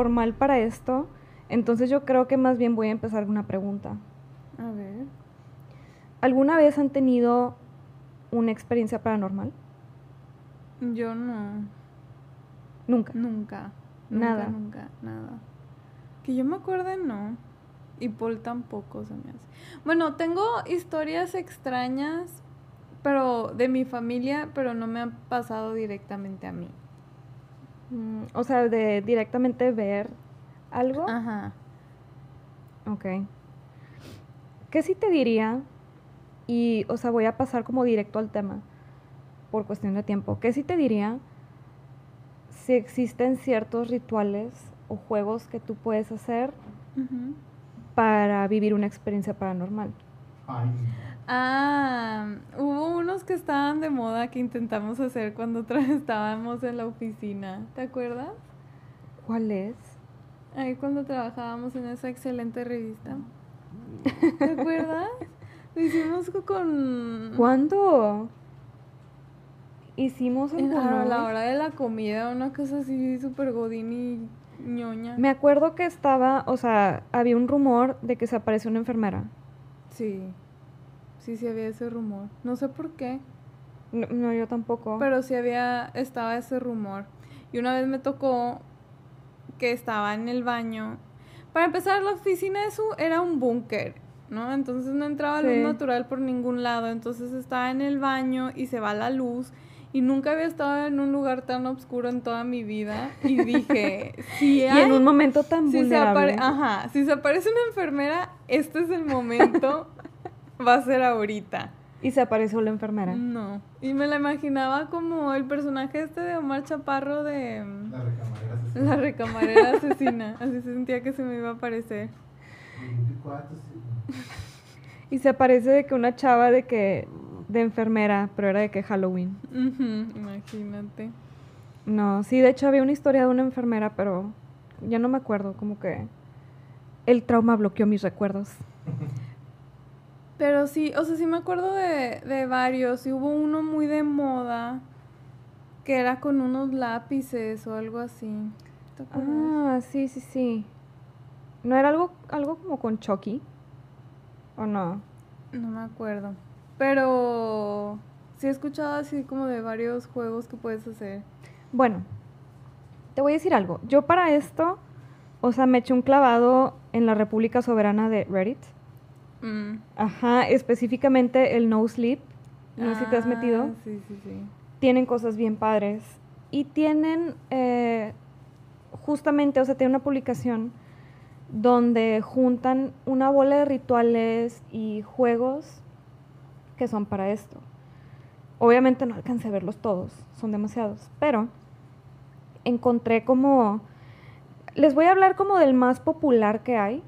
formal para esto. Entonces yo creo que más bien voy a empezar con una pregunta. A ver. ¿Alguna vez han tenido una experiencia paranormal? Yo no. Nunca. Nunca. Nada. Nunca, nada. Que yo me acuerde, no. Y Paul tampoco se me hace. Bueno, tengo historias extrañas, pero de mi familia, pero no me han pasado directamente a mí. Mm, o sea, de directamente ver algo. Ajá. Ok. ¿Qué sí te diría? Y, o sea, voy a pasar como directo al tema por cuestión de tiempo. ¿Qué sí te diría si existen ciertos rituales o juegos que tú puedes hacer para vivir una experiencia paranormal? Ay, Ah, hubo unos que estaban de moda que intentamos hacer cuando estábamos en la oficina. ¿Te acuerdas? ¿Cuál es? Ahí cuando trabajábamos en esa excelente revista. ¿Te acuerdas? Lo hicimos co- con... ¿Cuándo? Hicimos el a la hora de la comida, una cosa así súper godín y ñoña. Me acuerdo que estaba, o sea, había un rumor de que se apareció una enfermera. Sí, sí, sí había ese rumor. No sé por qué, No, no, yo tampoco. pero sí había, estaba ese rumor. Y una vez me tocó que estaba en el baño. Para empezar, la oficina de su era un búnker, ¿no? Entonces no entraba luz natural por ningún lado. Entonces estaba en el baño y se va la luz. Y nunca había estado en un lugar tan oscuro en toda mi vida. Y dije, si y hay en un momento tan si vulnerable. Ajá, si se aparece una enfermera, este es el momento, va a ser ahorita. Y se apareció la enfermera. No. Y me la imaginaba como el personaje este de Omar Chaparro de la recamarera se La recamarera asesina. Así se sentía que se me iba a aparecer. 24, sí. Y se aparece de que una chava de que de enfermera, pero era de que Halloween. Imagínate. No, sí, de hecho había una historia de una enfermera, pero ya no me acuerdo, como que el trauma bloqueó mis recuerdos. Pero sí, o sea, sí me acuerdo de, de varios. Y hubo uno muy de moda que era con unos lápices o algo así. ¿Te acuerdas? Ah, sí, sí, sí. ¿No era algo, algo como con Chucky? ¿O no? No me acuerdo. Pero sí he escuchado así como de varios juegos que puedes hacer. Bueno, te voy a decir algo. Yo para esto, o sea, me eché un clavado en la República Soberana de Reddit. Mm. Ajá, específicamente el No Sleep. No sé si te has Ah, metido. Sí, sí, sí. Tienen cosas bien padres. Y tienen eh, justamente, o sea, tienen una publicación donde juntan una bola de rituales y juegos que son para esto. Obviamente no alcancé a verlos todos, son demasiados, pero encontré como, les voy a hablar como del más popular que hay,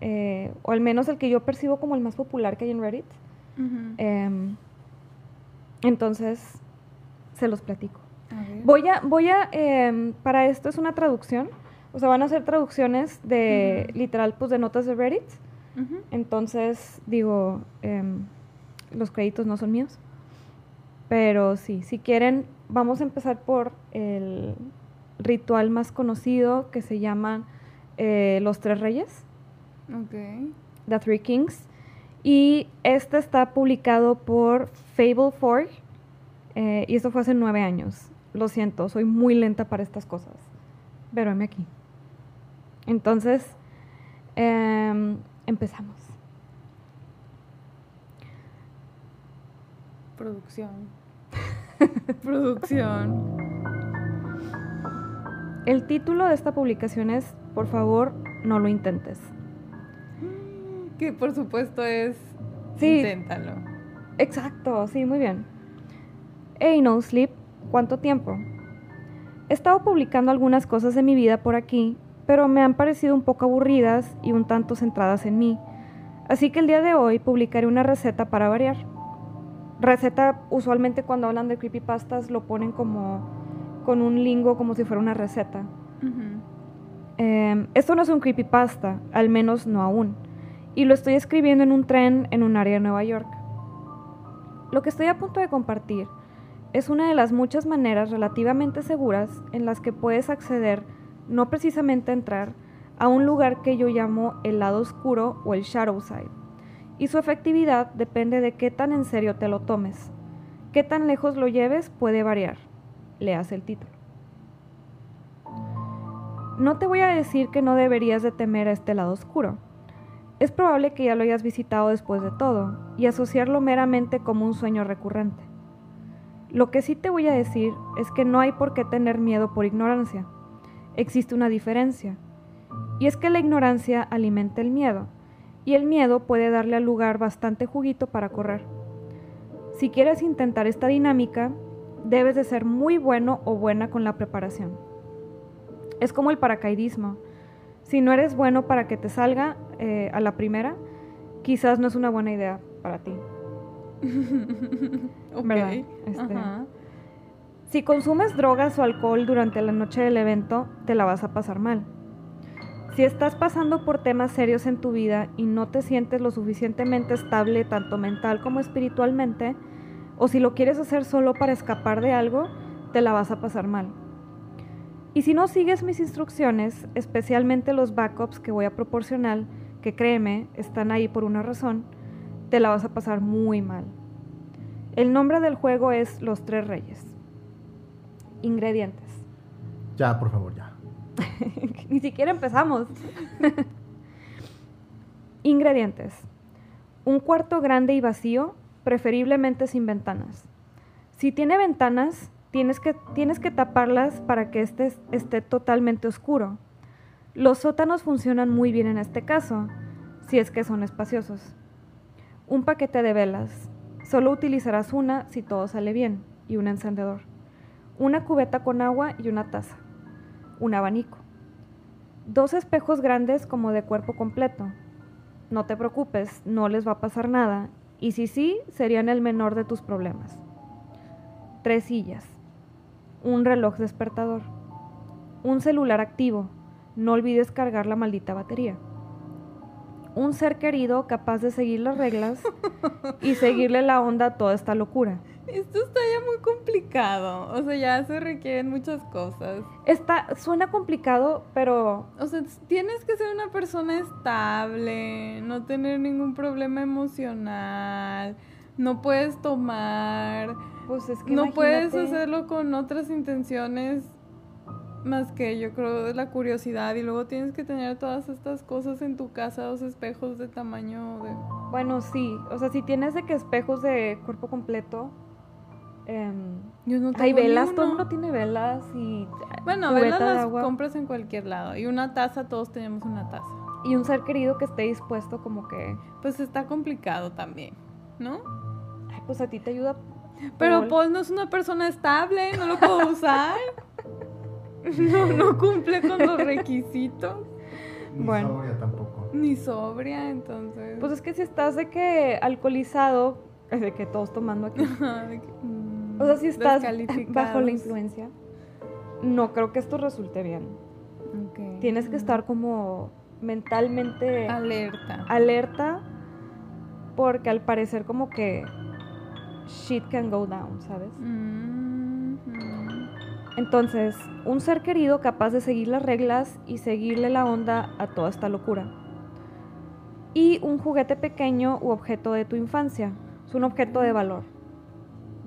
eh, o al menos el que yo percibo como el más popular que hay en Reddit. Em, entonces, se los platico. A. Voy a, voy a, em, para esto es una traducción, o sea, van a ser traducciones de, literal, pues de notas de Reddit. Entonces, digo, em, los créditos no son míos. Pero sí, si quieren, vamos a empezar por el ritual más conocido que se llama eh, Los Tres Reyes, Ok. The Three Kings. Y este está publicado por Fable Forge. eh, y esto fue hace nueve años. Lo siento, soy muy lenta para estas cosas. Pero heme aquí. Entonces, em, empezamos. Producción. Producción. El título de esta publicación es, por favor, no lo intentes. Que por supuesto es. Sí. Inténtalo. Exacto, sí, muy bien. Hey, No Sleep, ¿cuánto tiempo? He estado publicando algunas cosas de mi vida por aquí, pero me han parecido un poco aburridas y un tanto centradas en mí. Así que el día de hoy publicaré una receta para variar. Receta, usualmente cuando hablan de creepypastas lo ponen como con un lingo como si fuera una receta. Eh, esto no es un creepypasta, al menos no aún. Y lo estoy escribiendo en un tren en un área de Nueva York. Lo que estoy a punto de compartir es una de las muchas maneras relativamente seguras en las que puedes acceder no precisamente entrar, a un lugar que yo llamo el lado oscuro o el shadow side. Y su efectividad depende de qué tan en serio te lo tomes. Qué tan lejos lo lleves puede variar. Leas el título. No te voy a decir que no deberías de temer a este lado oscuro. Es probable que ya lo hayas visitado después de todo y asociarlo meramente como un sueño recurrente. Lo que sí te voy a decir es que no hay por qué tener miedo por ignorancia. Existe una diferencia. Y es que la ignorancia alimenta el miedo, y el miedo puede darle al lugar bastante juguito para correr. Si quieres intentar esta dinámica, debes de ser muy bueno o buena con la preparación. Es como el paracaidismo. Si no eres bueno para que te salga eh, a la primera, quizás no es una buena idea para ti. ¿Verdad? Este. Si consumes drogas o alcohol durante la noche del evento, te la vas a pasar mal. Si estás pasando por temas serios en tu vida y no te sientes lo suficientemente estable tanto mental como espiritualmente, o si lo quieres hacer solo para escapar de algo, te la vas a pasar mal. Y si no sigues mis instrucciones, especialmente los backups que voy a proporcionar, que créeme, están ahí por una razón, te la vas a pasar muy mal. El nombre del juego es Los Tres Reyes. Ingredientes. Ya, por favor, ya. Ni siquiera empezamos. Ingredientes. Un cuarto grande y vacío, preferiblemente sin ventanas. Si tiene ventanas, tienes que, tienes que taparlas para que este esté totalmente oscuro. Los sótanos funcionan muy bien en este caso, si es que son espaciosos. Un paquete de velas. Solo utilizarás una si todo sale bien, y un encendedor. Una cubeta con agua y una taza. Un abanico. Dos espejos grandes como de cuerpo completo. No te preocupes, no les va a pasar nada, y si sí, serían el menor de tus problemas. Tres sillas. Un reloj despertador. Un celular activo. No olvides cargar la maldita batería. Un ser querido capaz de seguir las reglas y seguirle la onda a toda esta locura. Esto está ya muy complicado. O sea, ya se requieren muchas cosas. Está, suena complicado, pero O sea, tienes que ser una persona estable, no tener ningún problema emocional, no puedes tomar, pues es que no puedes hacerlo con otras intenciones más que yo creo la curiosidad y luego tienes que tener todas estas cosas en tu casa, los espejos de tamaño de... Bueno, sí. O sea, si tienes de que espejos de cuerpo completo. em, Yo no hay tengo velas, todo el mundo tiene velas y. Bueno, velas de las agua. compras en cualquier lado y una taza, todos tenemos una taza. Y un ser querido que esté dispuesto, como que. Pues está complicado también, ¿no? Ay, pues a ti te ayuda. Pero Paul. Paul no es una persona estable, no lo puedo usar. No, no cumple con los requisitos. Ni Bueno. sobria tampoco. Ni sobria, entonces. Pues es que si estás de que alcoholizado, es de que todos tomando aquí. De que, mm, O sea, si estás bajo la influencia, no creo que esto resulte bien. Ok. Tienes que estar como mentalmente alerta. alerta porque al parecer como que shit can go down, ¿sabes? Mm, mm. Entonces, un ser querido capaz de seguir las reglas y seguirle la onda a toda esta locura. Y un juguete pequeño u objeto de tu infancia. Es un objeto de valor.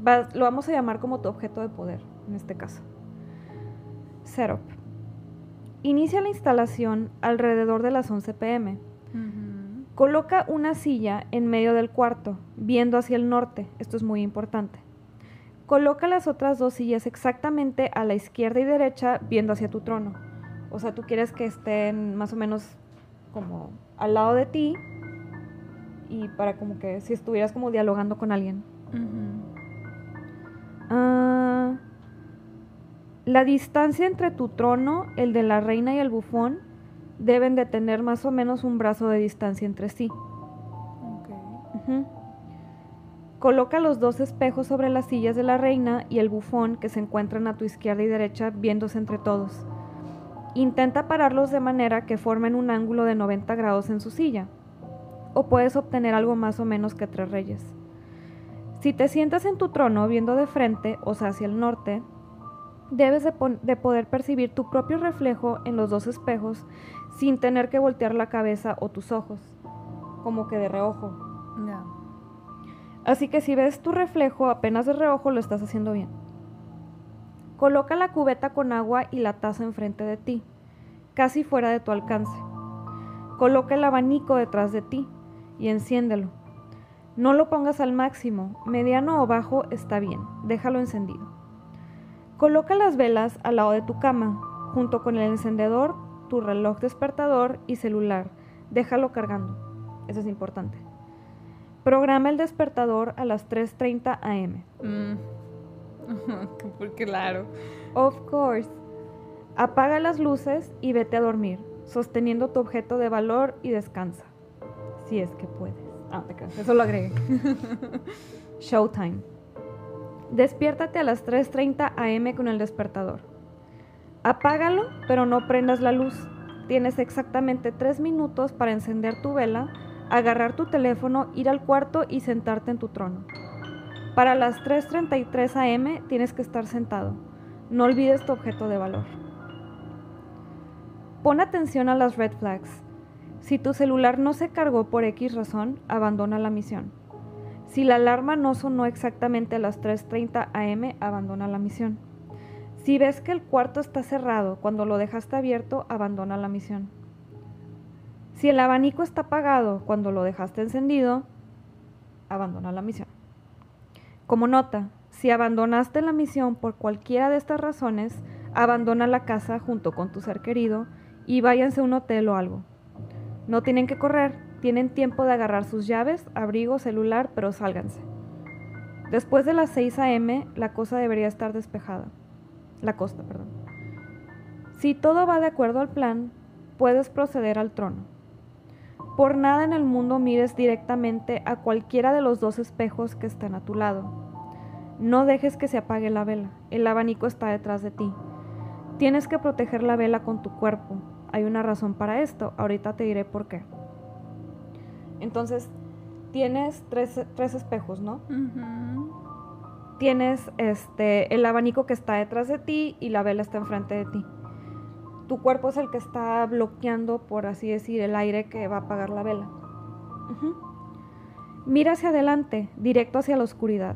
Va- lo vamos a llamar como tu objeto de poder, en este caso. Setup. Inicia la instalación alrededor de las 11 pm. Ujú. Coloca una silla en medio del cuarto, viendo hacia el norte. Esto es muy importante. Coloca las otras dos sillas exactamente a la izquierda y derecha, viendo hacia tu trono. O sea, tú quieres que estén más o menos como al lado de ti y para como que si estuvieras como dialogando con alguien. Ah, la distancia entre tu trono, el de la reina y el bufón, deben de tener más o menos un brazo de distancia entre sí. Coloca los dos espejos sobre las sillas de la reina y el bufón que se encuentran a tu izquierda y derecha viéndose entre todos. Intenta pararlos de manera que formen un ángulo de 90 grados en su silla. O puedes obtener algo más o menos que tres reyes. Si te sientas en tu trono viendo de frente, o sea, hacia el norte, Debes de, poder percibir tu propio reflejo en los dos espejos sin tener que voltear la cabeza o tus ojos, como que de reojo. Así que si ves tu reflejo apenas de reojo, lo estás haciendo bien. Coloca la cubeta con agua y la taza enfrente de ti, casi fuera de tu alcance. Coloca el abanico detrás de ti y enciéndelo. No lo pongas al máximo, mediano o bajo está bien, déjalo encendido. Coloca las velas al lado de tu cama, junto con el encendedor, tu reloj despertador y celular. Déjalo cargando. Eso es importante. Programa el despertador a las 3.30 am. Mm. Porque claro. Of course. Apaga las luces y vete a dormir, sosteniendo tu objeto de valor y descansa. Si es que puedes. Ah, te creas, eso lo agregué. Showtime. Despiértate a las 3.30 am con el despertador. Apágalo, pero no prendas la luz. Tienes exactamente 3 minutos para encender tu vela, agarrar tu teléfono, ir al cuarto y sentarte en tu trono. Para las 3.33 am tienes que estar sentado. No olvides tu objeto de valor. Pon atención a las red flags. Si tu celular no se cargó por X razón, abandona la misión. Si la alarma no sonó exactamente a las 3.30 am, abandona la misión. Si ves que el cuarto está cerrado cuando lo dejaste abierto, abandona la misión. Si el abanico está apagado cuando lo dejaste encendido, abandona la misión. Como nota, si abandonaste la misión por cualquiera de estas razones, abandona la casa junto con tu ser querido y váyanse a un hotel o algo. No tienen que correr, tienen tiempo de agarrar sus llaves, abrigo, celular, pero sálganse. Después de las 6 a.m., la cosa debería estar despejada. La costa, perdón. Si todo va de acuerdo al plan, puedes proceder al trono. Por nada en el mundo mires directamente a cualquiera de los dos espejos que estén a tu lado. No dejes que se apague la vela. El abanico está detrás de ti. Tienes que proteger la vela con tu cuerpo. Hay una razón para esto. Ahorita te diré por qué. Entonces, tienes tres, tres espejos, ¿no? Tienes este, el abanico que está detrás de ti y la vela está enfrente de ti. Tu cuerpo es el que está bloqueando, por así decir, el aire que va a apagar la vela. Mira hacia adelante, directo hacia la oscuridad.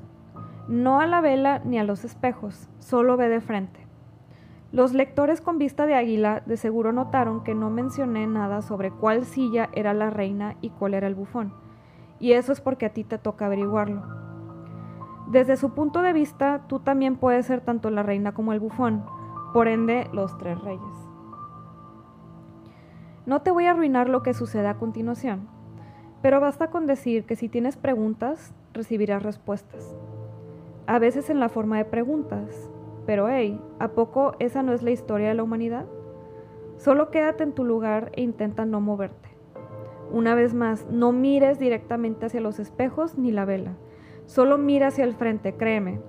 No a la vela ni a los espejos, solo ve de frente. Los lectores con vista de águila de seguro notaron que no mencioné nada sobre cuál silla era la reina y cuál era el bufón. Y eso es porque a ti te toca averiguarlo. Desde su punto de vista, tú también puedes ser tanto la reina como el bufón, por ende los tres reyes. No te voy a arruinar lo que sucede a continuación, pero basta con decir que si tienes preguntas, recibirás respuestas. A veces en la forma de preguntas, pero hey, ¿a poco esa no es la historia de la humanidad? Solo quédate en tu lugar e intenta no moverte. Una vez más, no mires directamente hacia los espejos ni la vela. Solo mira hacia el frente, créeme.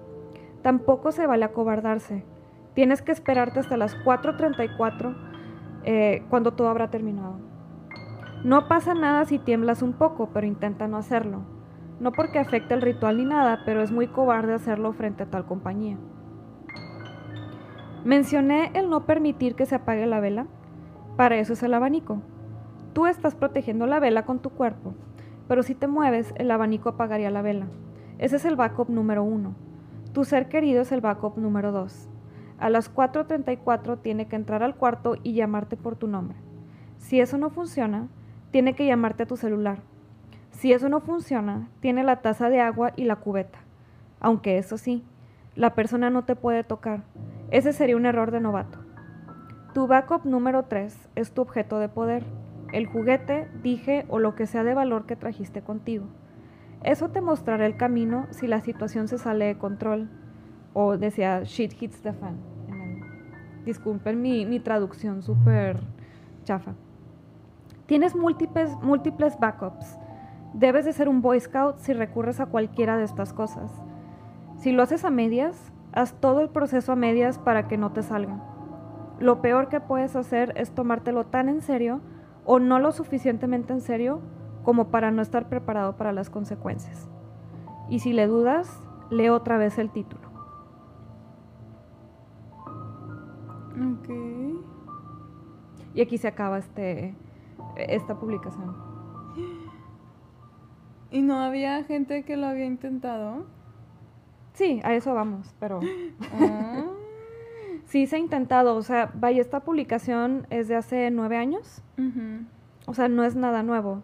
Tampoco se vale acobardarse. Tienes que esperarte hasta las 4.34 eh, cuando todo habrá terminado. No pasa nada si tiemblas un poco, pero intenta no hacerlo. No porque afecte el ritual ni nada, pero es muy cobarde hacerlo frente a tal compañía. Mencioné el no permitir que se apague la vela. Para eso es el abanico. Tú estás protegiendo la vela con tu cuerpo, pero si te mueves, el abanico apagaría la vela. Ese es el backup número uno. Tu ser querido es el backup número dos. A las 4.34 tiene que entrar al cuarto y llamarte por tu nombre. Si eso no funciona, tiene que llamarte a tu celular. Si eso no funciona, tiene la taza de agua y la cubeta. Aunque eso sí, la persona no te puede tocar. Ese sería un error de novato. Tu backup número 3 es tu objeto de poder, el juguete, dije o lo que sea de valor que trajiste contigo. Eso te mostrará el camino si la situación se sale de control. O decía, shit hits the fan. Disculpen mi, mi traducción súper chafa. Tienes múltiples, múltiples backups. Debes de ser un Boy Scout si recurres a cualquiera de estas cosas. Si lo haces a medias, haz todo el proceso a medias para que no te salga. Lo peor que puedes hacer es tomártelo tan en serio o no lo suficientemente en serio como para no estar preparado para las consecuencias. Y si le dudas, lee otra vez el título. Ok. Y aquí se acaba este, esta publicación. ¿Y no había gente que lo había intentado? Sí, a eso vamos, pero Ah. sí se ha intentado. O sea, vaya, esta publicación es de hace nueve años. O sea, no es nada nuevo.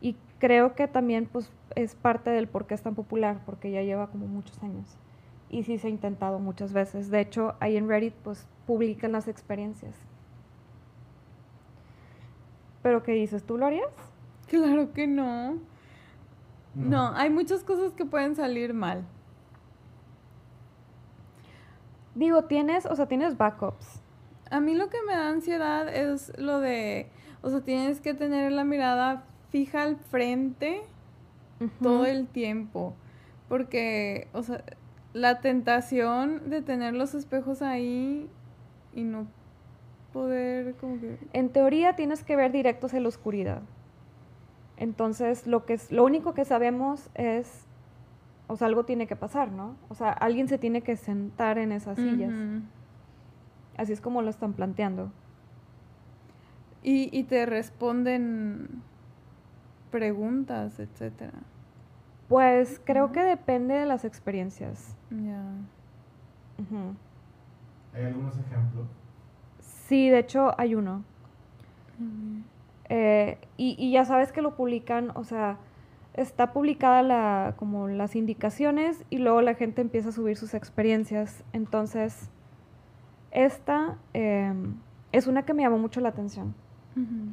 Y creo que también pues es parte del por qué es tan popular, porque ya lleva como muchos años. Y sí se ha intentado muchas veces. De hecho, ahí en Reddit pues publican las experiencias. ¿Pero qué dices? ¿Tú lo harías? Claro que no. No, hay muchas cosas que pueden salir mal. Digo, tienes, o sea, tienes backups. A mí lo que me da ansiedad es lo de, o sea, tienes que tener la mirada fija al frente todo el tiempo. Porque, o sea, la tentación de tener los espejos ahí y no poder como que... En teoría tienes que ver directo hacia la oscuridad. Entonces, lo, que es, lo único que sabemos es, o sea, algo tiene que pasar, ¿no? O sea, alguien se tiene que sentar en esas sillas. Así es como lo están planteando. y, y te responden preguntas, etcétera. Pues creo que depende de las experiencias. Ya. ¿Hay algunos ejemplos? Sí, de hecho hay uno. Eh, y, y ya sabes que lo publican, o sea, está publicada la, como las indicaciones y luego la gente empieza a subir sus experiencias. Entonces, esta em, es una que me llamó mucho la atención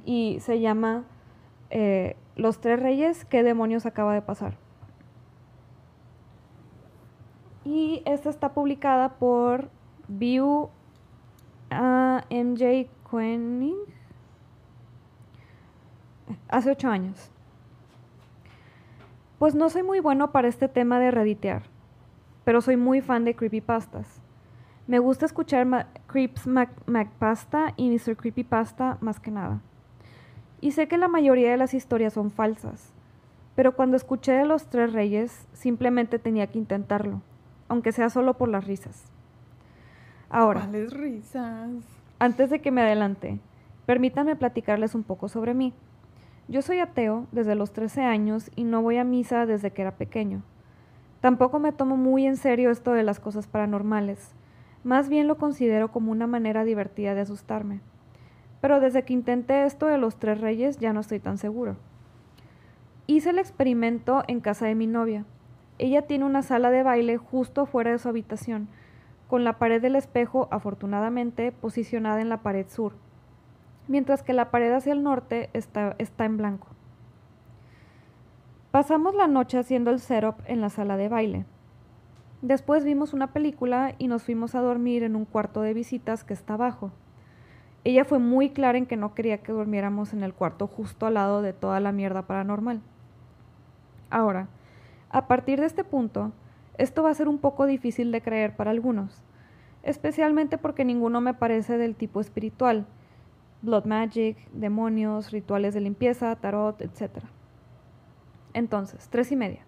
y se llama eh, Los Tres Reyes, ¿qué demonios acaba de pasar? Y esta está publicada por View ah, MJ Koenig hace ocho años. Pues no soy muy bueno para este tema de reditear, pero soy muy fan de creepypastas. Me gusta escuchar Ma- Creeps Mac Macpasta y Mr. Creepypasta más que nada. Y sé que la mayoría de las historias son falsas, pero cuando escuché de los tres reyes simplemente tenía que intentarlo, aunque sea solo por las risas. Ahora, ¿Cuáles risas? antes de que me adelante, permítanme platicarles un poco sobre mí. Yo soy ateo desde los 13 años y no voy a misa desde que era pequeño. Tampoco me tomo muy en serio esto de las cosas paranormales. Más bien lo considero como una manera divertida de asustarme. Pero desde que intenté esto de los tres reyes ya no estoy tan seguro. Hice el experimento en casa de mi novia. Ella tiene una sala de baile justo fuera de su habitación, con la pared del espejo, afortunadamente, posicionada en la pared sur, mientras que la pared hacia el norte está, está en blanco. Pasamos la noche haciendo el setup en la sala de baile. Después vimos una película y nos fuimos a dormir en un cuarto de visitas que está abajo. Ella fue muy clara en que no quería que durmiéramos en el cuarto justo al lado de toda la mierda paranormal. Ahora, a partir de este punto, esto va a ser un poco difícil de creer para algunos, especialmente porque ninguno me parece del tipo espiritual, blood magic, demonios, rituales de limpieza, tarot, etc. Entonces, tres y media.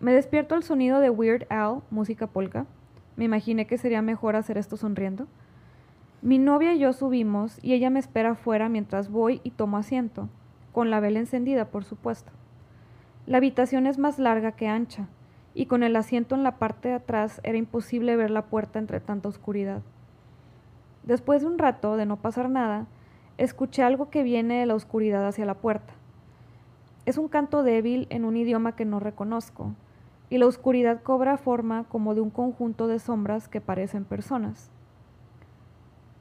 Me despierto al sonido de Weird Al, música polka. Me imaginé que sería mejor hacer esto sonriendo. Mi novia y yo subimos y ella me espera afuera mientras voy y tomo asiento, con la vela encendida, por supuesto. La habitación es más larga que ancha, y con el asiento en la parte de atrás era imposible ver la puerta entre tanta oscuridad. Después de un rato de no pasar nada, escuché algo que viene de la oscuridad hacia la puerta. Es un canto débil en un idioma que no reconozco, y la oscuridad cobra forma como de un conjunto de sombras que parecen personas.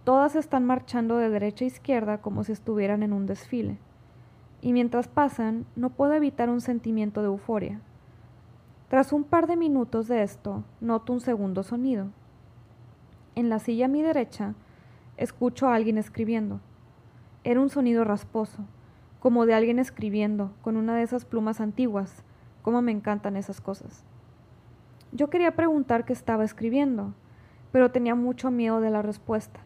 Todas están marchando de derecha a izquierda como si estuvieran en un desfile, y mientras pasan no puedo evitar un sentimiento de euforia. Tras un par de minutos de esto, noto un segundo sonido. En la silla a mi derecha, escucho a alguien escribiendo. Era un sonido rasposo, como de alguien escribiendo con una de esas plumas antiguas. Cómo me encantan esas cosas. Yo quería preguntar qué estaba escribiendo, pero tenía mucho miedo de la respuesta,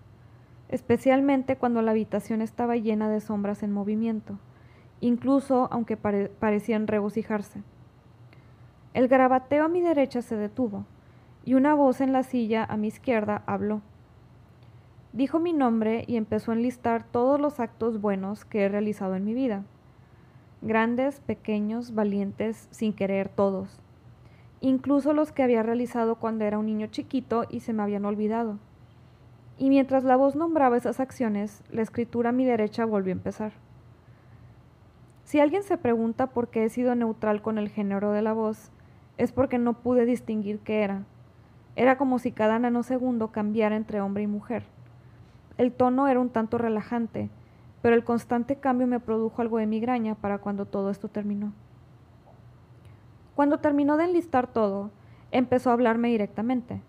especialmente cuando la habitación estaba llena de sombras en movimiento, incluso aunque pare- parecían regocijarse. El garabateo a mi derecha se detuvo, y una voz en la silla a mi izquierda habló. Dijo mi nombre y empezó a enlistar todos los actos buenos que he realizado en mi vida. Grandes, pequeños, valientes, sin querer todos. Incluso los que había realizado cuando era un niño chiquito y se me habían olvidado. Y mientras la voz nombraba esas acciones, la escritura a mi derecha volvió a empezar. Si alguien se pregunta por qué he sido neutral con el género de la voz, es porque no pude distinguir qué era. Era como si cada nanosegundo cambiara entre hombre y mujer. El tono era un tanto relajante, pero el constante cambio me produjo algo de migraña para cuando todo esto terminó. Cuando terminó de enlistar todo, empezó a hablarme directamente.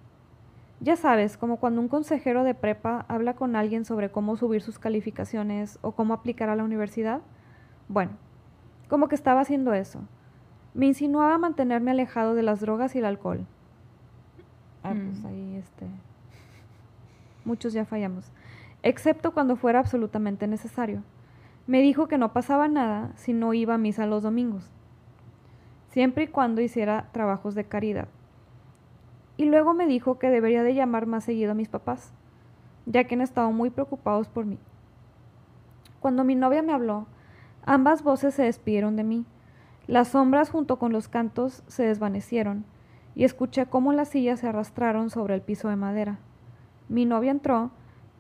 Ya sabes, como cuando un consejero de prepa habla con alguien sobre cómo subir sus calificaciones o cómo aplicar a la universidad. Bueno, como que estaba haciendo eso. Me insinuaba mantenerme alejado de las drogas y el alcohol. Ah, pues Mm. ahí este. Muchos ya fallamos excepto cuando fuera absolutamente necesario. Me dijo que no pasaba nada si no iba a misa los domingos, siempre y cuando hiciera trabajos de caridad. Y luego me dijo que debería de llamar más seguido a mis papás, ya que han estado muy preocupados por mí. Cuando mi novia me habló, ambas voces se despidieron de mí. Las sombras junto con los cantos se desvanecieron y escuché cómo las sillas se arrastraron sobre el piso de madera. Mi novia entró,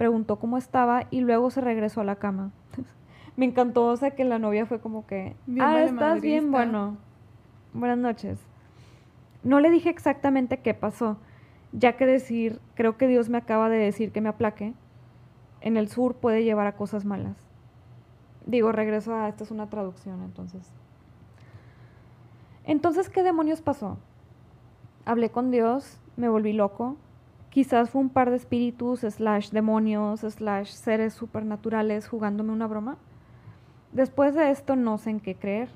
preguntó cómo estaba y luego se regresó a la cama. Me encantó, o sea, que la novia fue como que, Bien ah, estás bien, valemadrista". bueno. Buenas noches. No le dije exactamente qué pasó, ya que decir, creo que Dios me acaba de decir que me aplaque, en el sur puede llevar a cosas malas. Digo, regreso a, esta es una traducción, entonces. Entonces, ¿qué demonios pasó? Hablé con Dios, me volví loco, Quizás fue un par de espíritus, slash demonios, slash seres supernaturales jugándome una broma. Después de esto no sé en qué creer.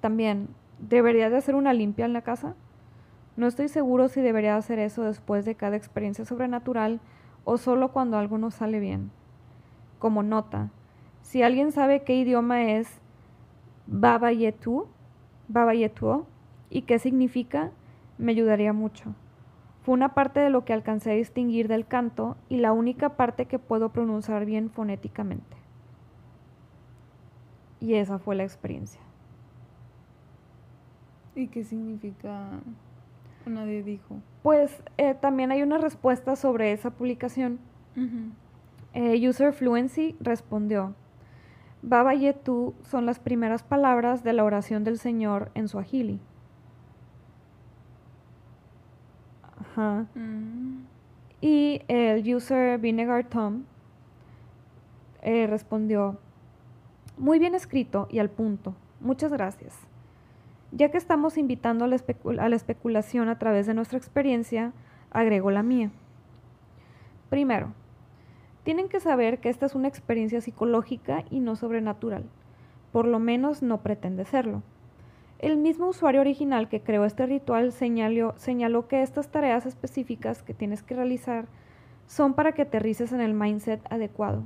También, ¿debería de hacer una limpia en la casa? No estoy seguro si debería hacer eso después de cada experiencia sobrenatural o solo cuando algo no sale bien. Como nota, si alguien sabe qué idioma es Baba Yetu, Baba Yetuo, y qué significa, me ayudaría mucho. Fue una parte de lo que alcancé a distinguir del canto y la única parte que puedo pronunciar bien fonéticamente. Y esa fue la experiencia. ¿Y qué significa? Nadie dijo. Pues eh, también hay una respuesta sobre esa publicación. Eh, User Fluency respondió, Baba Yetu son las primeras palabras de la oración del Señor en Swahili. Ajá. Mm. Y el user Vinegar Tom eh, respondió, muy bien escrito y al punto. Muchas gracias. Ya que estamos invitando a la, especu- a la especulación a través de nuestra experiencia, agrego la mía. Primero, tienen que saber que esta es una experiencia psicológica y no sobrenatural. Por lo menos no pretende serlo. El mismo usuario original que creó este ritual señaló, señaló que estas tareas específicas que tienes que realizar son para que aterrices en el mindset adecuado.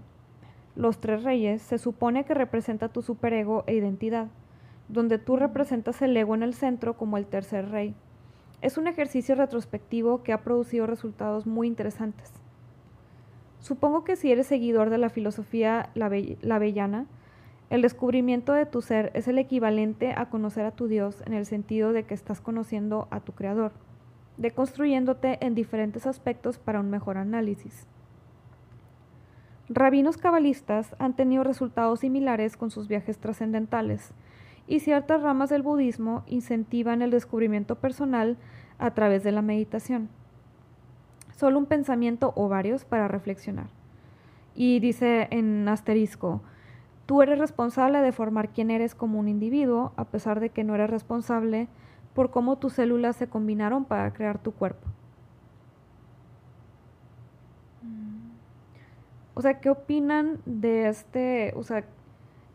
Los tres reyes se supone que representa tu superego e identidad, donde tú representas el ego en el centro como el tercer rey. Es un ejercicio retrospectivo que ha producido resultados muy interesantes. Supongo que si eres seguidor de la filosofía labe- labellana, el descubrimiento de tu ser es el equivalente a conocer a tu Dios en el sentido de que estás conociendo a tu Creador, deconstruyéndote en diferentes aspectos para un mejor análisis. Rabinos cabalistas han tenido resultados similares con sus viajes trascendentales, y ciertas ramas del budismo incentivan el descubrimiento personal a través de la meditación. Solo un pensamiento o varios para reflexionar. Y dice en asterisco, Tú eres responsable de formar quién eres como un individuo, a pesar de que no eres responsable por cómo tus células se combinaron para crear tu cuerpo. O sea, ¿qué opinan de este, o sea,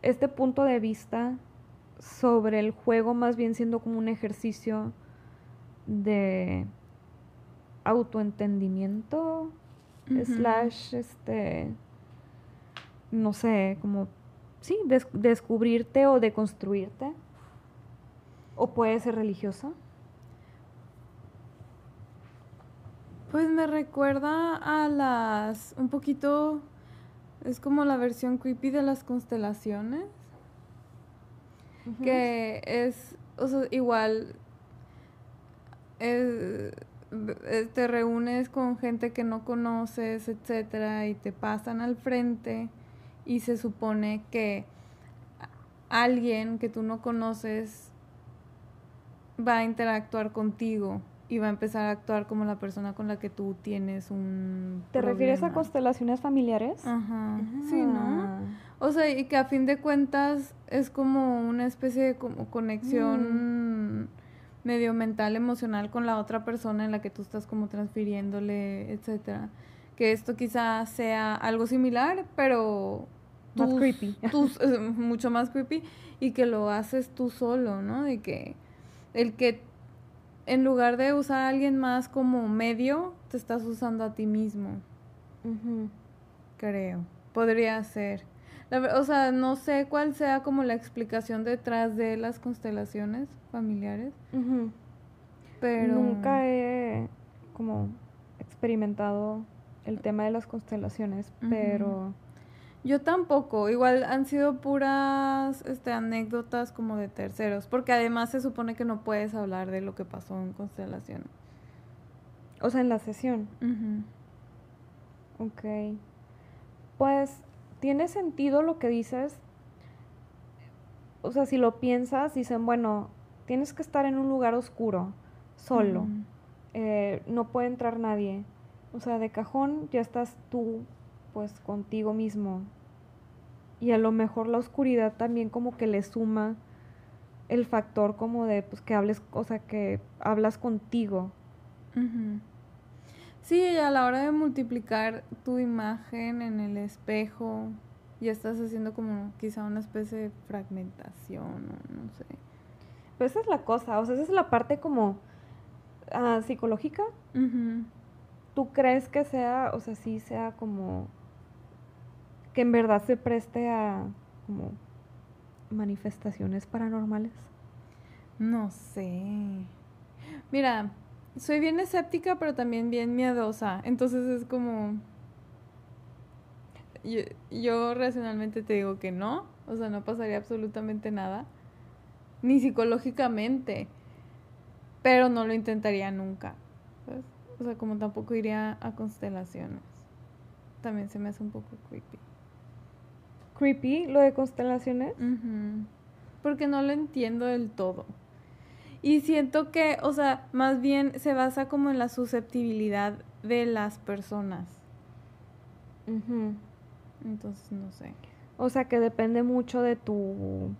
este punto de vista sobre el juego más bien siendo como un ejercicio de autoentendimiento slash este no sé, como sí, des- descubrirte o deconstruirte. O puede ser religioso. Pues me recuerda a las, un poquito, es como la versión creepy de las constelaciones, que es, o sea, igual, es- te reúnes con gente que no conoces, etcétera, y te pasan al frente y se supone que alguien que tú no conoces va a interactuar contigo y va a empezar a actuar como la persona con la que tú tienes un ¿Te refieres a constelaciones familiares? Ajá. Sí, ¿no? Ah. O sea, y que a fin de cuentas es como una especie de como Mm. conexión medio mental, emocional con la otra persona en la que tú estás como transfiriéndole, etcétera. Que esto quizás sea algo similar, pero Más creepy. tus- eh, mucho más creepy y que lo haces tú solo, ¿no? De que el que en lugar de usar a alguien más como medio, te estás usando a ti mismo creo. Podría ser. La o sea, no sé cuál sea como la explicación detrás de las constelaciones familiares, pero Nunca he como experimentado el tema de las constelaciones, pero yo tampoco. Igual han sido puras este, anécdotas como de terceros, porque además se supone que no puedes hablar de lo que pasó en constelaciones. o sea, en la sesión. Ujú. Ok. Pues tiene sentido lo que dices. O sea, si lo piensas, dicen, bueno, tienes que estar en un lugar oscuro, solo. Eh, no puede entrar nadie. O sea, de cajón ya estás tú, pues, contigo mismo. Y a lo mejor la oscuridad también como que le suma el factor como de, pues, que hables, o sea, que hablas contigo. Sí, y a la hora de multiplicar tu imagen en el espejo, ya estás haciendo como quizá una especie de fragmentación, o no sé. Pero esa es la cosa, o sea, esa es la parte como ah, psicológica. ¿Tú crees que sea, o sea, sí sea como que en verdad se preste a como manifestaciones paranormales? No sé. Mira, soy bien escéptica, pero también bien miedosa. Entonces es como... Yo, yo racionalmente te digo que no. O sea, no pasaría absolutamente nada. Ni psicológicamente. Pero no lo intentaría nunca. ¿sabes? O sea, como tampoco iría a constelaciones. También se me hace un poco creepy. Creepy lo de constelaciones. Porque no lo entiendo del todo. Y siento que, o sea, más bien se basa como en la susceptibilidad de las personas. Entonces, no sé. O sea, que depende mucho de tu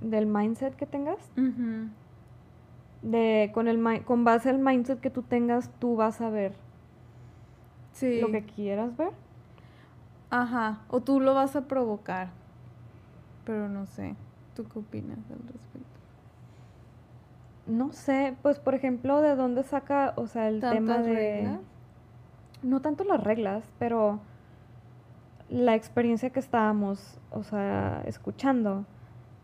del mindset que tengas. De con el con base al mindset que tú tengas, tú vas a ver Sí. lo que quieras ver. Ajá. O tú lo vas a provocar. Pero no sé. ¿Tú qué opinas al respecto? No sé, pues por ejemplo, de dónde saca, o sea, el tema ¿Tantas de reglas? no tanto las reglas, pero la experiencia que estábamos, o sea, escuchando,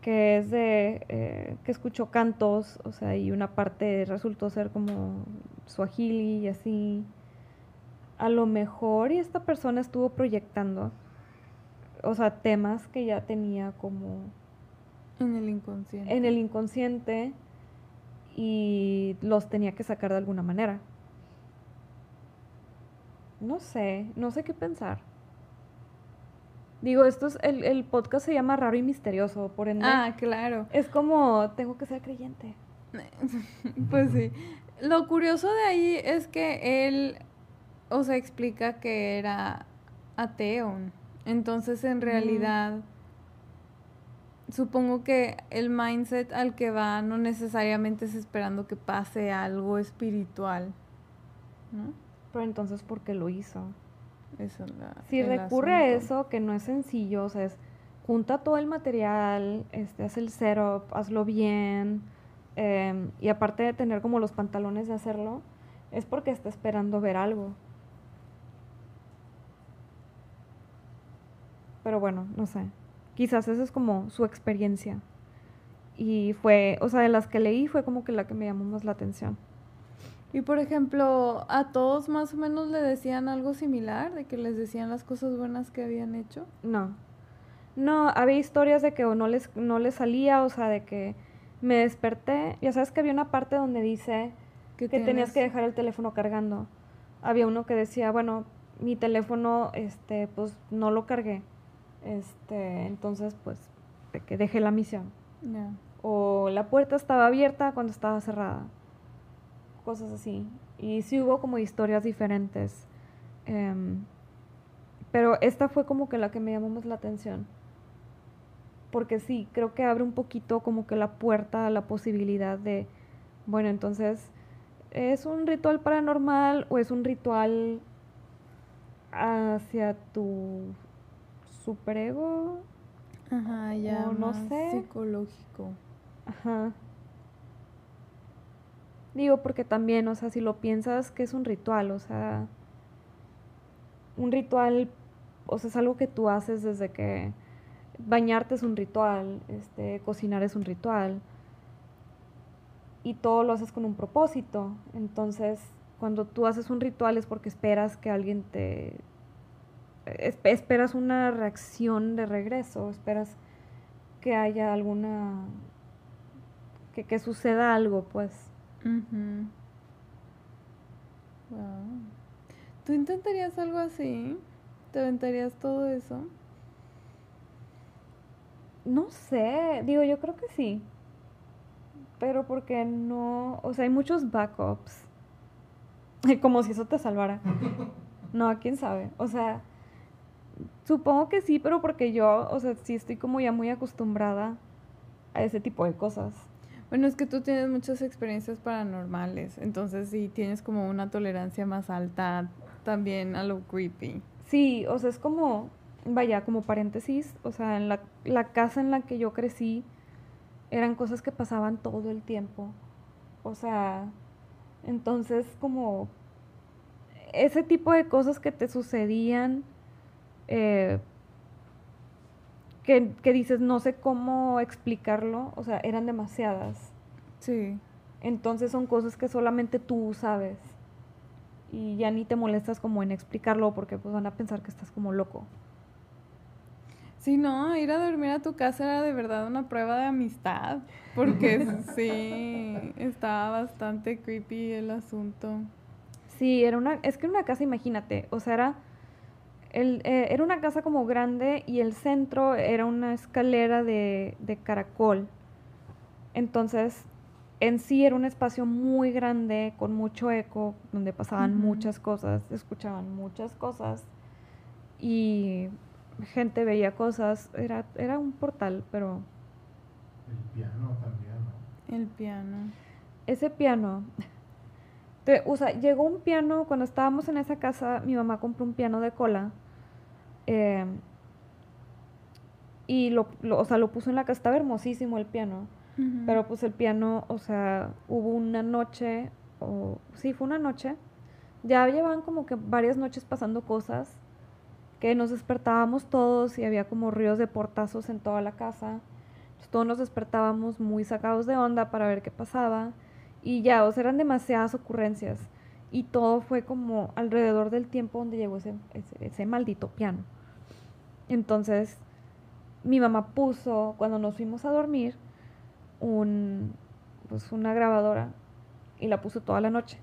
que es de eh, que escuchó cantos, o sea, y una parte resultó ser como suajili y así. A lo mejor y esta persona estuvo proyectando, o sea, temas que ya tenía como En el inconsciente. en el inconsciente y los tenía que sacar de alguna manera. No sé, no sé qué pensar. Digo, esto es, el, el podcast se llama Raro y Misterioso, por ende, Ah, claro. es como, tengo que ser creyente. Pues sí. Lo curioso de ahí es que él, o sea, explica que era ateo. Entonces, en realidad, supongo que el mindset al que va no necesariamente es esperando que pase algo espiritual. ¿No? Pero entonces, ¿por qué lo hizo? Eso es la- Si recurre a eso, que no es sencillo, o sea, es junta todo el material, este, haz el setup, hazlo bien, em, y aparte de tener como los pantalones de hacerlo, es porque está esperando ver algo. Pero bueno, no sé. Quizás esa es como su experiencia. Y fue, o sea, de las que leí fue como que la que me llamó más la atención. Y por ejemplo, a todos más o menos le decían algo similar, de que les decían las cosas buenas que habían hecho. No. No, había historias de que o no les, no les salía, o sea, de que me desperté. Ya sabes que había una parte donde dice Que tenías que dejar el teléfono cargando. Había uno que decía, bueno, mi teléfono, este, pues no lo cargué. Este, entonces, pues, que dejé la misión. O la puerta estaba abierta cuando estaba cerrada. Cosas así. Y sí hubo como historias diferentes. Em, pero esta fue como que la que me llamó más la atención. Porque sí, creo que abre un poquito como que la puerta a la posibilidad de, bueno, entonces, ¿es un ritual paranormal o es un ritual hacia tu superego? Ajá, ya. O no más sé. Psicológico. Ajá. Digo, porque también, o sea, si lo piensas que es un ritual, o sea, un ritual, o sea, es algo que tú haces desde que bañarte es un ritual, este, cocinar es un ritual, y todo lo haces con un propósito. Entonces, cuando tú haces un ritual es porque esperas que alguien te... es- esperas una reacción de regreso, esperas que haya alguna... que, que suceda algo, pues. Wow. ¿Tú intentarías algo así? ¿Te aventarías todo eso? No sé, digo, yo creo que sí. Pero porque no, o sea, hay muchos backups. Como si eso te salvara. No, quién sabe. O sea, supongo que sí, pero porque yo, o sea, sí estoy como ya muy acostumbrada a ese tipo de cosas. Bueno, es que tú tienes muchas experiencias paranormales, entonces sí tienes como una tolerancia más alta también a lo creepy. Sí, o sea, es como, vaya, como paréntesis, o sea, en la, la casa en la que yo crecí eran cosas que pasaban todo el tiempo. O sea, entonces como ese tipo de cosas que te sucedían, eh, que, que dices, no sé cómo explicarlo, o sea, eran demasiadas. Sí. Entonces son cosas que solamente tú sabes. Y ya ni te molestas como en explicarlo porque pues van a pensar que estás como loco. Sí, no, ir a dormir a tu casa era de verdad una prueba de amistad, porque sí, estaba bastante creepy el asunto. Sí, era una, es que era una casa, imagínate, o sea, era, el, eh, era una casa como grande y el centro era una escalera de, de caracol. Entonces, en sí era un espacio muy grande, con mucho eco, donde pasaban muchas cosas, se escuchaban muchas cosas y gente veía cosas. Era, era un portal, pero El piano también, ¿no? El piano. ese piano, te- o sea, llegó un piano, cuando estábamos en esa casa, mi mamá compró un piano de cola. Eh, y lo, lo- o sea, lo puso en la casa, estaba hermosísimo el piano. Pero pues el piano, o sea, hubo una noche, o sí, fue una noche. Ya llevaban como que varias noches pasando cosas, que nos despertábamos todos y había como ríos de portazos en toda la casa. Entonces, todos nos despertábamos muy sacados de onda para ver qué pasaba. Y ya, o sea, eran demasiadas ocurrencias. Y todo fue como alrededor del tiempo donde llegó ese, ese, ese maldito piano. Entonces, mi mamá puso, cuando nos fuimos a dormir, un, pues una grabadora y la puso toda la noche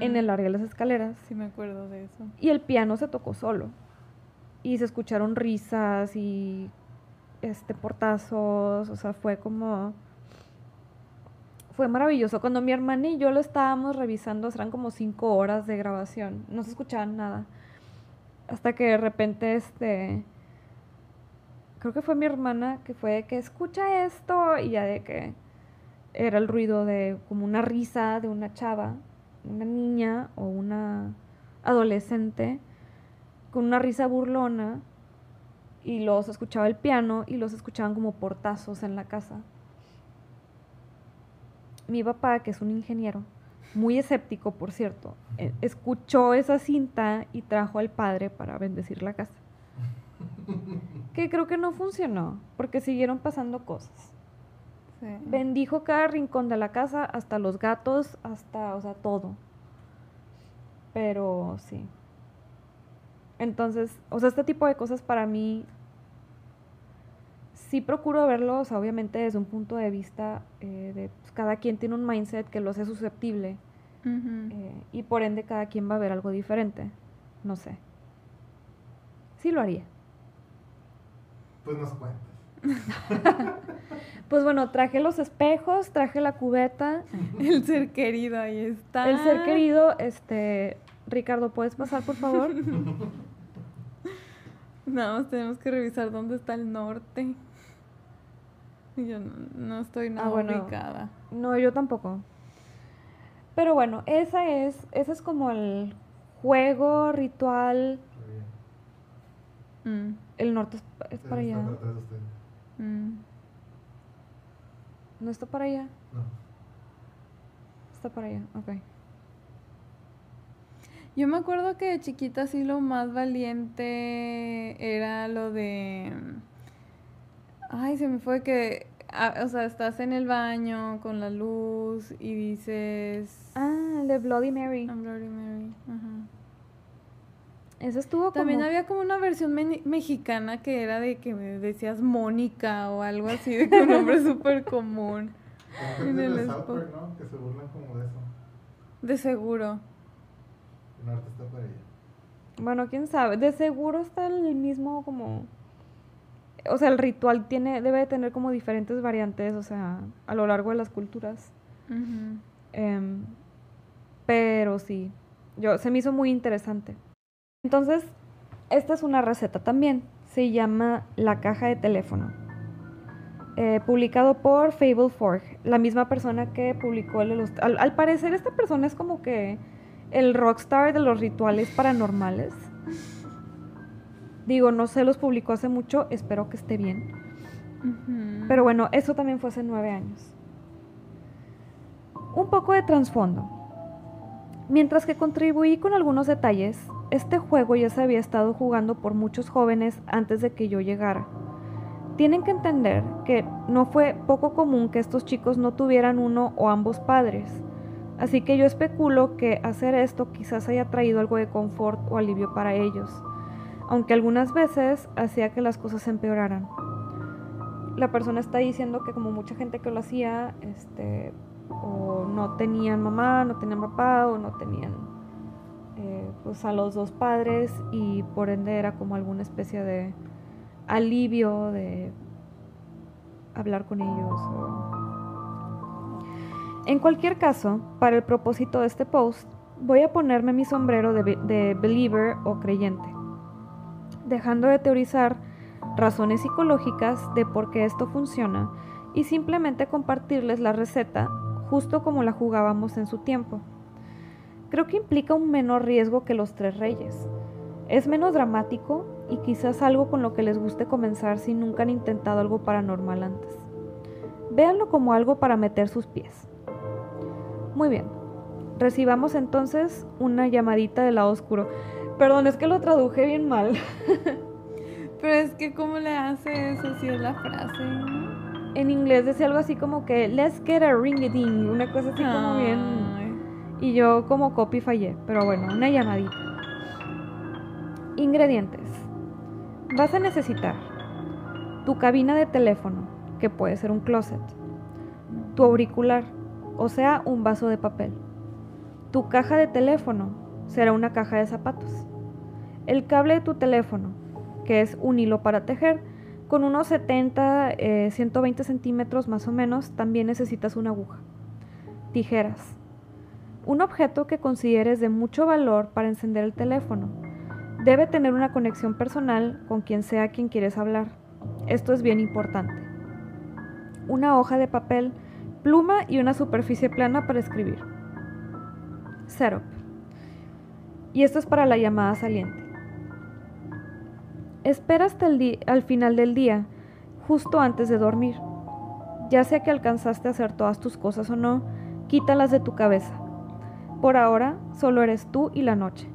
en el área de las escaleras. Sí me acuerdo de eso. Y el piano se tocó solo. Y se escucharon risas y este portazos, o sea, fue como fue maravilloso. Cuando mi hermana y yo lo estábamos revisando, eran como cinco horas de grabación, no se escuchaba nada. Hasta que de repente, este, creo que fue mi hermana que fue de que escucha esto y ya de que era el ruido de como una risa de una chava, una niña o una adolescente con una risa burlona y se escuchaba el piano y los escuchaban como portazos en la casa. Mi papá, que es un ingeniero, muy escéptico, por cierto, eh, escuchó esa cinta y trajo al padre para bendecir la casa. Que creo que no funcionó, porque siguieron pasando cosas. Bendijo cada rincón de la casa, hasta los gatos, hasta, o sea, todo. Pero sí. Entonces, o sea, este tipo de cosas para mí sí procuro verlos, obviamente desde un punto de vista eh, de pues, cada quien tiene un mindset que lo hace susceptible eh, y por ende cada quien va a ver algo diferente. No sé. Sí lo haría. Pues nos cuentas. pues bueno, traje los espejos, traje la cubeta. El ser querido, ahí está. El ser querido, este, Ricardo, ¿puedes pasar, por favor? Nada más tenemos que revisar dónde está el norte. Yo no, estoy nada ah, ubicada. No, yo tampoco. Pero bueno, esa es, ese es como el juego, ritual. Mm. El norte es, para allá. Mm. ¿No está para allá? No. Está para allá, ok. Yo me acuerdo que de chiquita sí lo más valiente era lo de... Ay, se me fue que... o sea, estás en el baño con la luz y dices... Ah, el de Bloody Mary. Bloody Mary, ajá. Eso estuvo También había como una versión mexicana que era de que me decías Mónica o algo así, de un nombre súper común. en el ¿no? Que se burlan como de eso. De seguro. Bueno, quién sabe. De seguro está el mismo como... O sea, el ritual tiene, debe de tener como diferentes variantes, o sea, a lo largo de las culturas. Em, pero sí, yo, se me hizo muy interesante. Entonces, esta es una receta también. Se llama La caja de teléfono. Eh, publicado por Fable Forge, la misma persona que publicó el al, al parecer esta persona es como que el rockstar de los rituales paranormales. Digo, no sé, los publicó hace mucho, espero que esté bien. Pero bueno, eso también fue hace nueve años. Un poco de trasfondo. Mientras que contribuí con algunos detalles, este juego ya se había estado jugando por muchos jóvenes antes de que yo llegara. Tienen que entender que no fue poco común que estos chicos no tuvieran uno o ambos padres. Así que yo especulo que hacer esto quizás haya traído algo de confort o alivio para ellos, aunque algunas veces hacía que las cosas empeoraran. La persona está diciendo que como mucha gente que lo hacía, este, o no tenían mamá, no tenían papá, o no tenían eh, pues a los dos padres y por ende era como alguna especie de alivio de hablar con ellos en cualquier caso, para el propósito de este post, voy a ponerme mi sombrero de, believer o creyente, dejando de teorizar razones psicológicas de por qué esto funciona y simplemente compartirles la receta justo como la jugábamos en su tiempo. Creo que implica un menor riesgo que los tres reyes. Es menos dramático y quizás algo con lo que les guste comenzar si nunca han intentado algo paranormal antes. Véanlo como algo para meter sus pies. Muy bien. Recibamos entonces una llamadita del lado oscuro. Perdón, es que lo traduje bien mal. Pero es que ¿cómo le hace eso si es la frase? En inglés decía algo así como que let's get a ring a ding, una cosa así como bien. Y yo como copy fallé, pero bueno, una llamadita. Ingredientes. Vas a necesitar tu cabina de teléfono, que puede ser un closet, tu auricular, o sea, un vaso de papel. Tu caja de teléfono será una caja de zapatos. El cable de tu teléfono, que es un hilo para tejer, con unos 70, 120 eh, centímetros más o menos, también necesitas una aguja. Tijeras. Un objeto que consideres de mucho valor para encender el teléfono. Debe tener una conexión personal con quien sea quien quieres hablar. Esto es bien importante. Una hoja de papel pluma y una superficie plana para escribir. Setup. Y esto es para la llamada saliente. Espera hasta el al final del día, justo antes de dormir. Ya sea que alcanzaste a hacer todas tus cosas o no, quítalas de tu cabeza. Por ahora, solo eres tú y la noche.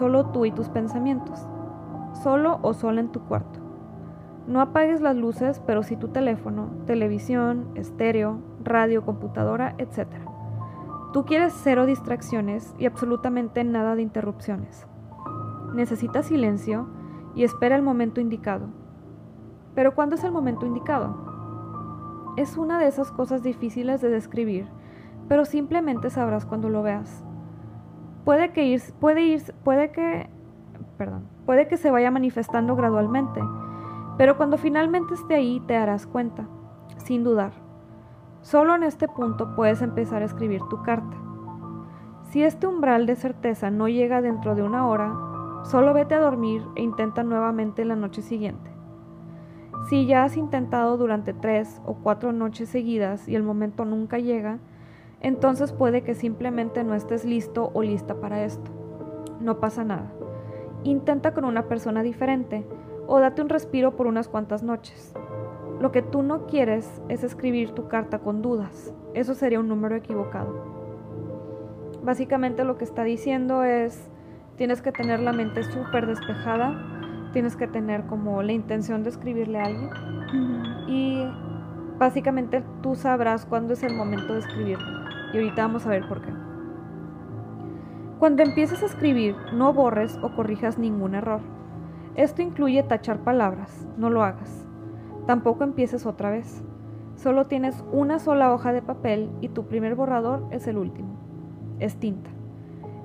Solo tú y tus pensamientos. Solo o sola en tu cuarto. No apagues las luces, pero sí tu teléfono, televisión, estéreo, radio, computadora, etc. Tú quieres cero distracciones y absolutamente nada de interrupciones. Necesitas silencio y espera el momento indicado. Pero ¿cuándo es el momento indicado? Es una de esas cosas difíciles de describir, pero simplemente sabrás cuando lo veas. Puede que ir, puede ir, puede que, perdón, puede que se vaya manifestando gradualmente pero cuando finalmente esté ahí te darás cuenta, sin dudar. Solo en este punto puedes empezar a escribir tu carta. Si este umbral de certeza no llega dentro de una hora, solo vete a dormir e intenta nuevamente la noche siguiente. Si ya has intentado durante tres o cuatro noches seguidas y el momento nunca llega, entonces puede que simplemente no estés listo o lista para esto. No pasa nada. Intenta con una persona diferente o date un respiro por unas cuantas noches. Lo que tú no quieres es escribir tu carta con dudas. Eso sería un número equivocado. Básicamente lo que está diciendo es, tienes que tener la mente súper despejada, tienes que tener como la intención de escribirle a alguien y básicamente tú sabrás cuándo es el momento de escribirlo. Y ahorita vamos a ver por qué. Cuando empieces a escribir, no borres o corrijas ningún error. Esto incluye tachar palabras, no lo hagas. Tampoco empieces otra vez. Solo tienes una sola hoja de papel y tu primer borrador es el último. Es tinta.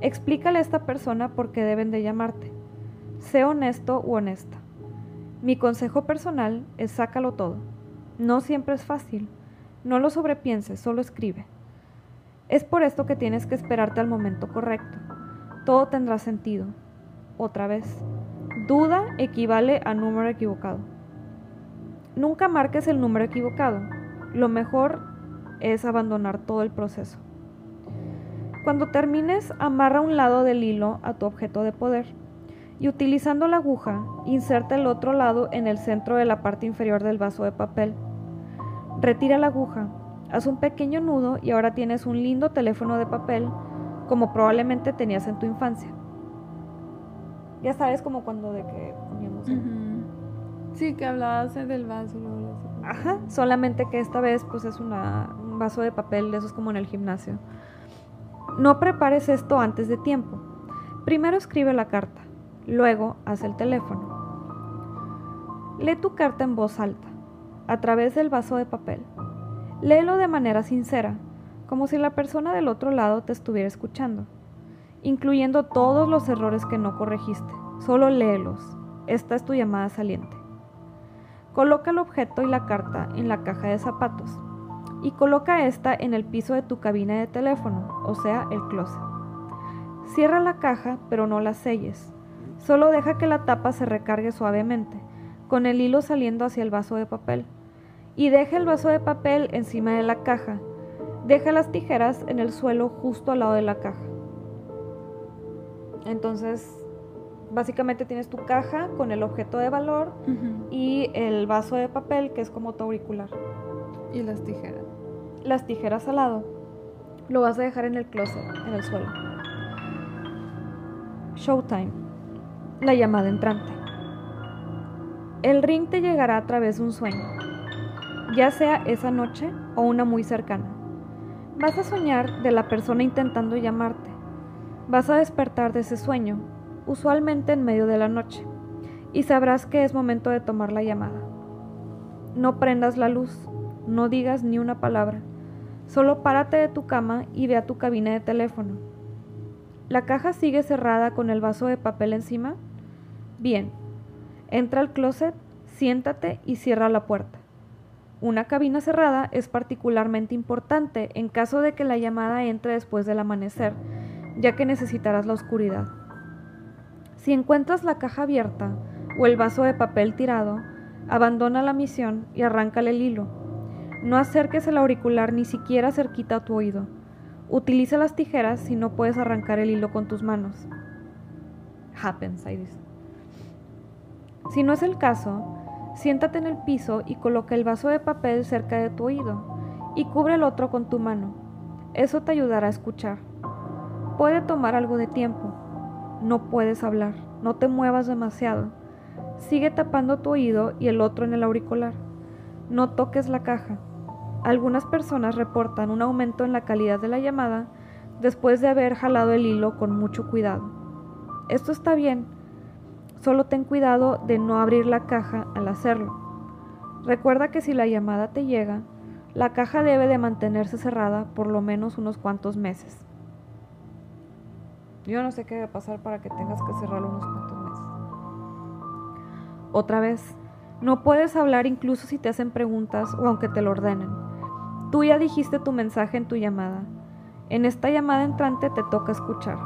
Explícale a esta persona por qué deben de llamarte. Sé honesto u honesta. Mi consejo personal es sácalo todo. No siempre es fácil. No lo sobrepienses, solo escribe. Es por esto que tienes que esperarte al momento correcto. Todo tendrá sentido. Otra vez. Duda equivale a número equivocado. Nunca marques el número equivocado. Lo mejor es abandonar todo el proceso. Cuando termines, amarra un lado del hilo a tu objeto de poder y utilizando la aguja, inserta el otro lado en el centro de la parte inferior del vaso de papel. Retira la aguja, haz un pequeño nudo y ahora tienes un lindo teléfono de papel como probablemente tenías en tu infancia. Ya sabes como cuando de que poníamos... Sí, que hablabas del vaso. Ajá, solamente que esta vez pues es una, un vaso de papel de esos como en el gimnasio. No prepares esto antes de tiempo. Primero escribe la carta, luego haz el teléfono. Lee tu carta en voz alta, a través del vaso de papel. Léelo de manera sincera, como si la persona del otro lado te estuviera escuchando incluyendo todos los errores que no corregiste. Solo léelos. Esta es tu llamada saliente. Coloca el objeto y la carta en la caja de zapatos y coloca esta en el piso de tu cabina de teléfono, o sea, el closet. Cierra la caja, pero no la selles. Solo deja que la tapa se recargue suavemente, con el hilo saliendo hacia el vaso de papel. Y deja el vaso de papel encima de la caja. Deja las tijeras en el suelo justo al lado de la caja. Entonces, básicamente tienes tu caja con el objeto de valor y el vaso de papel que es como tu auricular. Y las tijeras. Las tijeras al lado. Lo vas a dejar en el closet, en el suelo. Showtime. La llamada entrante. El ring te llegará a través de un sueño, ya sea esa noche o una muy cercana. Vas a soñar de la persona intentando llamarte Vas a despertar de ese sueño, usualmente en medio de la noche, y sabrás que es momento de tomar la llamada. No prendas la luz, no digas ni una palabra, solo párate de tu cama y ve a tu cabina de teléfono. ¿La caja sigue cerrada con el vaso de papel encima? Bien, entra al closet, siéntate y cierra la puerta. Una cabina cerrada es particularmente importante en caso de que la llamada entre después del amanecer, ya que necesitarás la oscuridad. Si encuentras la caja abierta o el vaso de papel tirado, abandona la misión y arráncale el hilo. No acerques el auricular ni siquiera cerquita a tu oído. Utiliza las tijeras si no puedes arrancar el hilo con tus manos. Happens, I Si no es el caso, siéntate en el piso y coloca el vaso de papel cerca de tu oído y cubre el otro con tu mano. Eso te ayudará a escuchar. Puede tomar algo de tiempo. No puedes hablar, no te muevas demasiado. sigue tapando tu oído y el otro en el auricular. No toques la caja. Algunas personas reportan un aumento en la calidad de la llamada después de haber jalado el hilo con mucho cuidado. Esto está bien, solo ten cuidado de no abrir la caja al hacerlo. Recuerda que si la llamada te llega, la caja debe de mantenerse cerrada por lo menos unos cuantos meses. Yo no sé qué debe pasar para que tengas que cerrarlo unos cuantos meses. Otra vez, no puedes hablar incluso si te hacen preguntas o aunque te lo ordenen. Tú ya dijiste tu mensaje en tu llamada. En esta llamada entrante te toca escuchar.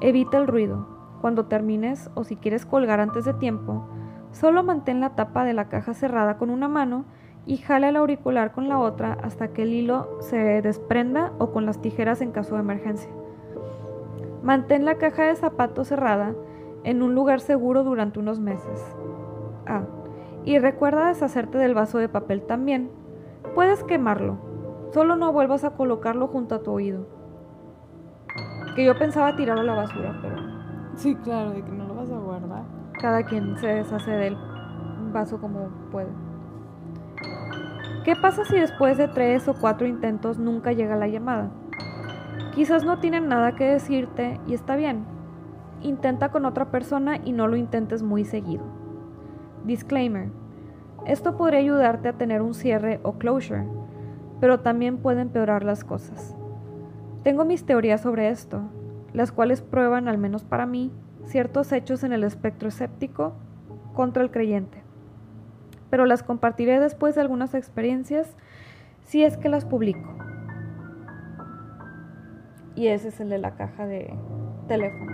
Evita el ruido. Cuando termines o si quieres colgar antes de tiempo, solo mantén la tapa de la caja cerrada con una mano y jala el auricular con la otra hasta que el hilo se desprenda o con las tijeras en caso de emergencia. Mantén la caja de zapatos cerrada en un lugar seguro durante unos meses. Ah, y recuerda deshacerte del vaso de papel también. Puedes quemarlo, solo no vuelvas a colocarlo junto a tu oído. Que yo pensaba tirarlo a la basura, pero... Sí, claro, de que no lo vas a guardar. Cada quien se deshace del vaso como puede. ¿Qué pasa si después de tres o cuatro intentos nunca llega la llamada? Quizás no tienen nada que decirte y está bien. Intenta con otra persona y no lo intentes muy seguido. Disclaimer. Esto podría ayudarte a tener un cierre o closure, pero también puede empeorar las cosas. Tengo mis teorías sobre esto, las cuales prueban, al menos para mí, ciertos hechos en el espectro escéptico contra el creyente pero las compartiré después de algunas experiencias si es que las publico. Y ese es el de la caja de teléfono.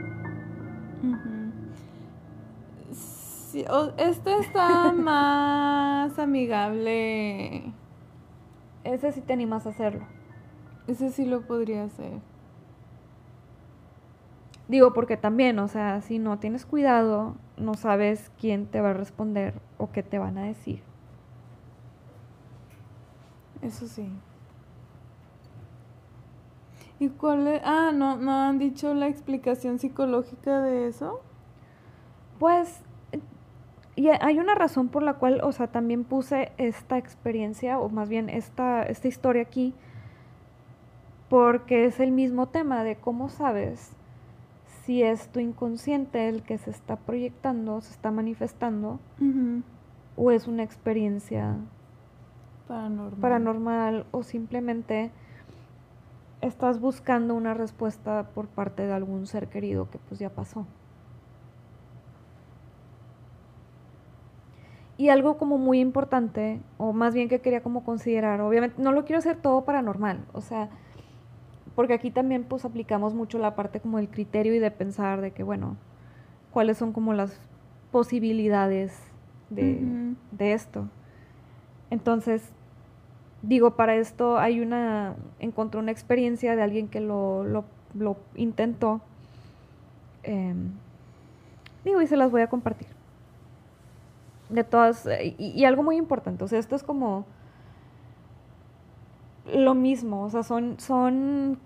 Este está más amigable. Ese sí te animas a hacerlo. Ese sí lo podría hacer. Digo, porque también, o sea, si no tienes cuidado, no sabes quién te va a responder o qué te van a decir. Eso sí. ¿Y cuál es? Ah, ¿no, ¿no han dicho la explicación psicológica de eso? Pues, y hay una razón por la cual, o sea, también puse esta experiencia, o más bien esta, esta historia aquí, porque es el mismo tema de cómo sabes si es tu inconsciente el que se está proyectando, se está manifestando, o es una experiencia paranormal. paranormal, o simplemente estás buscando una respuesta por parte de algún ser querido que pues ya pasó. Y algo como muy importante, o más bien que quería como considerar, obviamente no lo quiero hacer todo paranormal, o sea, porque aquí también pues aplicamos mucho la parte como del criterio y de pensar de que, bueno, cuáles son como las posibilidades de, esto. Entonces, digo, para esto hay una, encontré una experiencia de alguien que lo, lo, intentó. Em, digo, y se las voy a compartir. De todas, y, y, algo muy importante, o sea, esto es como lo mismo, o sea, son, son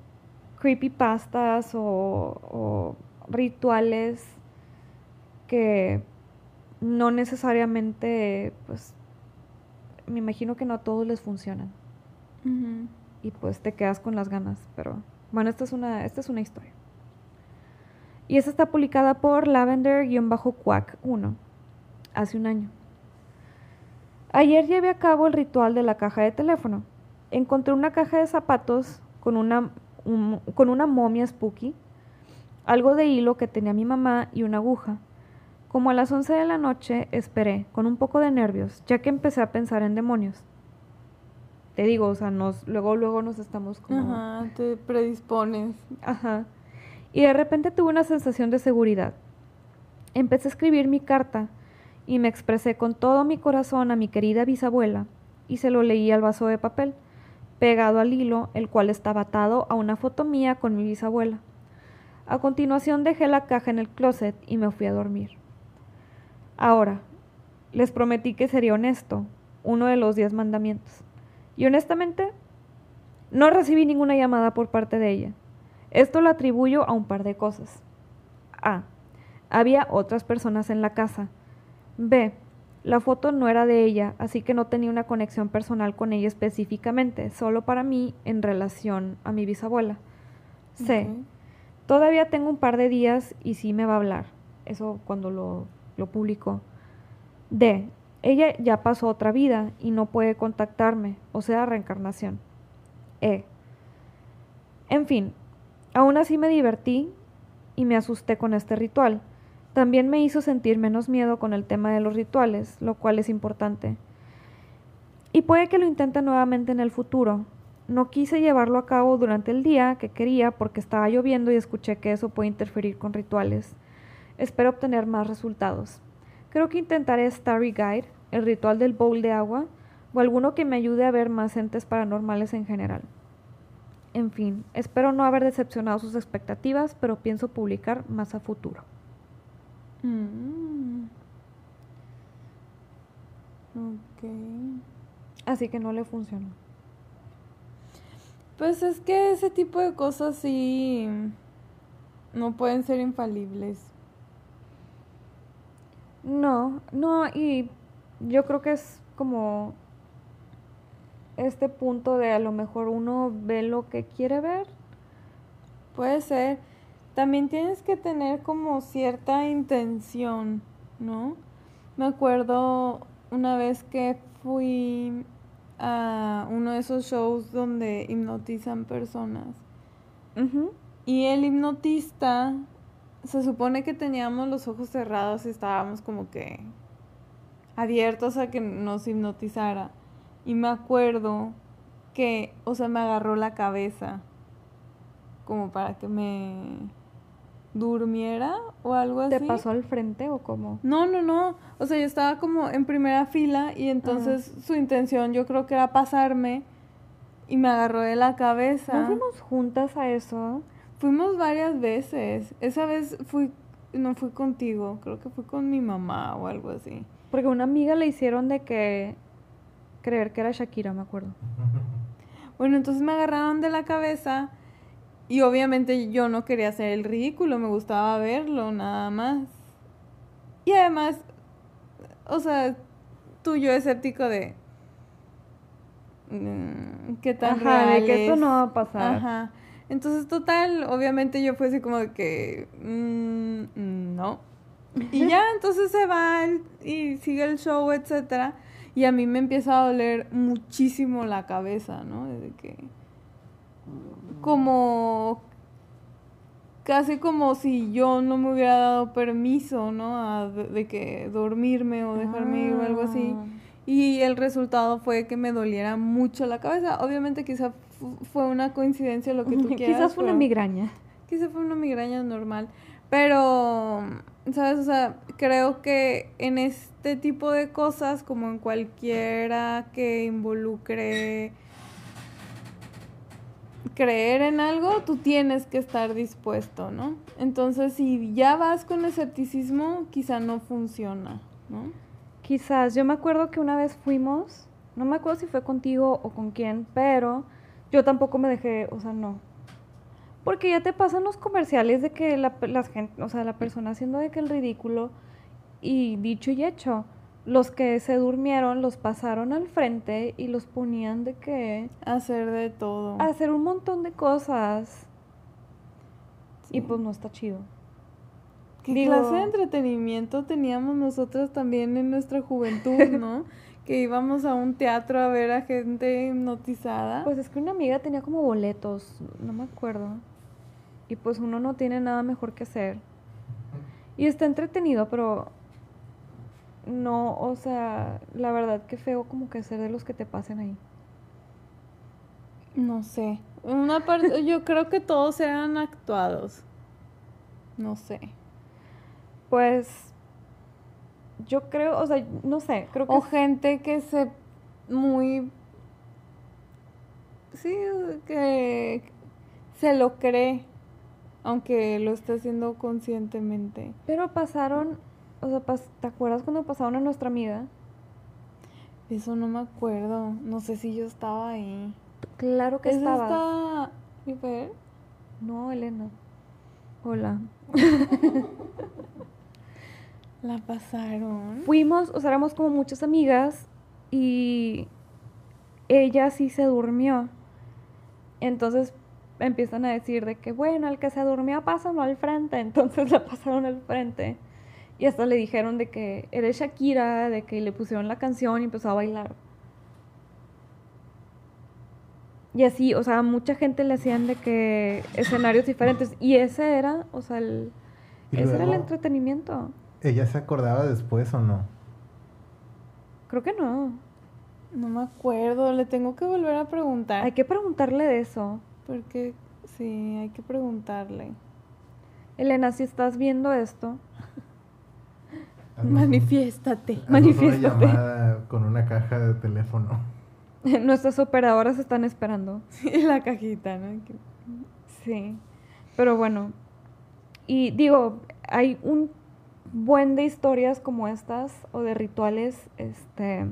creepypastas o, o rituales que no necesariamente, pues, me imagino que no a todos les funcionan. Y pues te quedas con las ganas, pero bueno, esta es una, esta es una historia. Y esta está publicada por Lavender-Quack 1, hace un año. Ayer llevé a cabo el ritual de la caja de teléfono encontré una caja de zapatos con una, con una momia spooky, algo de hilo que tenía mi mamá y una aguja. Como a las 11 de la noche esperé, con un poco de nervios, ya que empecé a pensar en demonios. Te digo, o sea, nos, luego, luego nos estamos como... Ajá, te predispones. Ajá. Y de repente tuve una sensación de seguridad. Empecé a escribir mi carta y me expresé con todo mi corazón a mi querida bisabuela y se lo leí al vaso de papel pegado al hilo, el cual estaba atado a una foto mía con mi bisabuela. A continuación dejé la caja en el closet y me fui a dormir. Ahora, les prometí que sería honesto, uno de los diez mandamientos. Y honestamente, no recibí ninguna llamada por parte de ella. Esto lo atribuyo a un par de cosas. A. Había otras personas en la casa. B. La foto no era de ella, así que no tenía una conexión personal con ella específicamente, solo para mí en relación a mi bisabuela. C. Todavía tengo un par de días y sí me va a hablar. Eso cuando lo, lo publicó. D. Ella ya pasó otra vida y no puede contactarme, o sea, reencarnación. E. En fin, aún así me divertí y me asusté con este ritual. También me hizo sentir menos miedo con el tema de los rituales, lo cual es importante. Y puede que lo intente nuevamente en el futuro. No quise llevarlo a cabo durante el día que quería porque estaba lloviendo y escuché que eso puede interferir con rituales. Espero obtener más resultados. Creo que intentaré Starry Guide, el ritual del bowl de agua, o alguno que me ayude a ver más entes paranormales en general. En fin, espero no haber decepcionado sus expectativas, pero pienso publicar más a futuro. Mm. Ok. Así que no le funcionó. Pues es que ese tipo de cosas sí no pueden ser infalibles. No, no, y yo creo que es como este punto de a lo mejor uno ve lo que quiere ver. Puede ser. También tienes que tener como cierta intención, ¿no? Me acuerdo una vez que fui a uno de esos shows donde hipnotizan personas. Y el hipnotista, se supone que teníamos los ojos cerrados y estábamos como que abiertos a que nos hipnotizara. Y me acuerdo que, o sea, me agarró la cabeza como para que me durmiera o algo así. ¿Te pasó al frente o cómo? No, no, no. O sea, yo estaba como en primera fila y entonces su intención yo creo que era pasarme y me agarró de la cabeza. ¿No fuimos juntas a eso? Fuimos varias veces. Esa vez fui, no fui contigo, creo que fui con mi mamá o algo así. Porque a una amiga le hicieron de que creer que era Shakira, me acuerdo. Bueno, entonces me agarraron de la cabeza y obviamente yo no quería hacer el ridículo, me gustaba verlo nada más. Y además, o sea, tú yo escéptico de mm, qué tan Ajá, de que real esto es. no va a pasar. Ajá. Entonces, total, obviamente yo fue así como de que mm, no. Y ya, entonces se va el- y sigue el show, etcétera. Y a mí me empieza a doler muchísimo la cabeza, ¿no? Desde que como casi como si yo no me hubiera dado permiso, ¿no? A de, de que dormirme o dejarme ir o algo así. Ah. Y el resultado fue que me doliera mucho la cabeza. Obviamente quizá fu- fue una coincidencia lo que tú quieras. Quizás fue una migraña. Quizá fue una migraña normal. Pero, ¿sabes? O sea, creo que en este tipo de cosas, como en cualquiera que involucre creer en algo, tú tienes que estar dispuesto, ¿no? Entonces, si ya vas con escepticismo, quizá no funciona, ¿no? Quizás, yo me acuerdo que una vez fuimos, no me acuerdo si fue contigo o con quién, pero yo tampoco me dejé, o sea, no. Porque ya te pasan los comerciales de que la, las gente, o sea, la persona haciendo de que el ridículo y dicho y hecho, los que se durmieron los pasaron al frente y los ponían de que Hacer de todo. hacer un montón de cosas. Y pues no está chido. ¿Qué Digo- clase de entretenimiento teníamos nosotros también en nuestra juventud, no? que íbamos a un teatro a ver a gente hipnotizada. Pues es que una amiga tenía como boletos, no me acuerdo. Y pues uno no tiene nada mejor que hacer. Y está entretenido, pero no, o sea, la verdad que feo como que ser de los que te pasen ahí. no sé. Una parte, yo creo que todos eran actuados. No sé. Pues yo creo, o sea, no sé, creo que O gente que se muy sí, que se lo cree, aunque lo esté haciendo conscientemente. pero pasaron, o sea, ¿te acuerdas cuando pasaron a nuestra amiga? Eso no me acuerdo. No sé si yo estaba ahí. Claro que ¿Es estabas. esta Viper? No, Elena. Hola. La pasaron. Fuimos, o sea, éramos como muchas amigas y ella sí se durmió. Entonces empiezan a decir de que, bueno, el que se durmió, pásalo al frente. Entonces la pasaron al frente. Y hasta le dijeron de que eres Shakira, de que le pusieron la canción y empezó a bailar. Y así, o sea, mucha gente le hacían de que escenarios diferentes. Y ese era, o sea, el, Y ese era el entretenimiento. ¿Ella se acordaba después o no? Creo que no. No me acuerdo, le tengo que volver a preguntar. Hay que preguntarle de eso. Porque sí, hay que preguntarle. Elena, si estás viendo esto, Manifiéstate. Haznos una Manifiéstate. llamada con una caja de teléfono. nuestras operadoras están esperando. Y la cajita, ¿no? Sí, pero bueno. Y digo, hay un buen de historias como estas o de rituales. Este,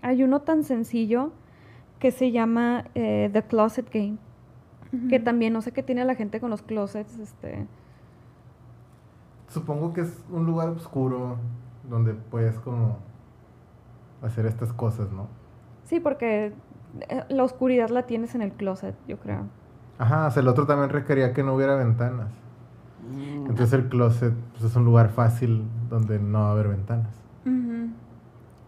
hay uno tan sencillo que se llama eh, The Closet Game, que también no sé qué tiene la gente con los closets. Este, Supongo que es un lugar oscuro donde puedes como hacer estas cosas, ¿no? sí, porque eh, la oscuridad la tienes en el closet, yo creo. Ajá, o sea, el otro también requería que no hubiera ventanas. Entonces el closet pues, es un lugar fácil donde no va a haber ventanas.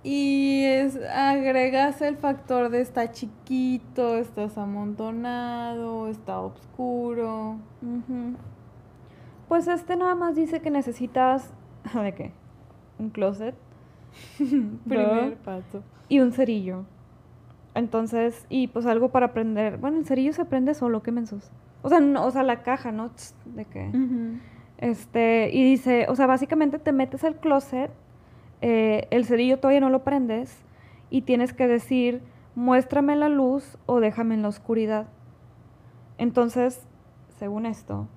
Y es, agregas el factor de está chiquito, estás amontonado, está oscuro. Ujú. Pues este nada más dice que necesitas, ¿de qué? Un closet Primer paso. y un cerillo. Entonces, y pues algo para prender. Bueno, el cerillo se prende solo, qué mensos. O sea, no, o sea, la caja, ¿no? De. Ujú. Este, y dice, o sea, básicamente te metes al closet, eh, el cerillo todavía no lo prendes y tienes que decir, muéstrame la luz o déjame en la oscuridad. Entonces, según esto,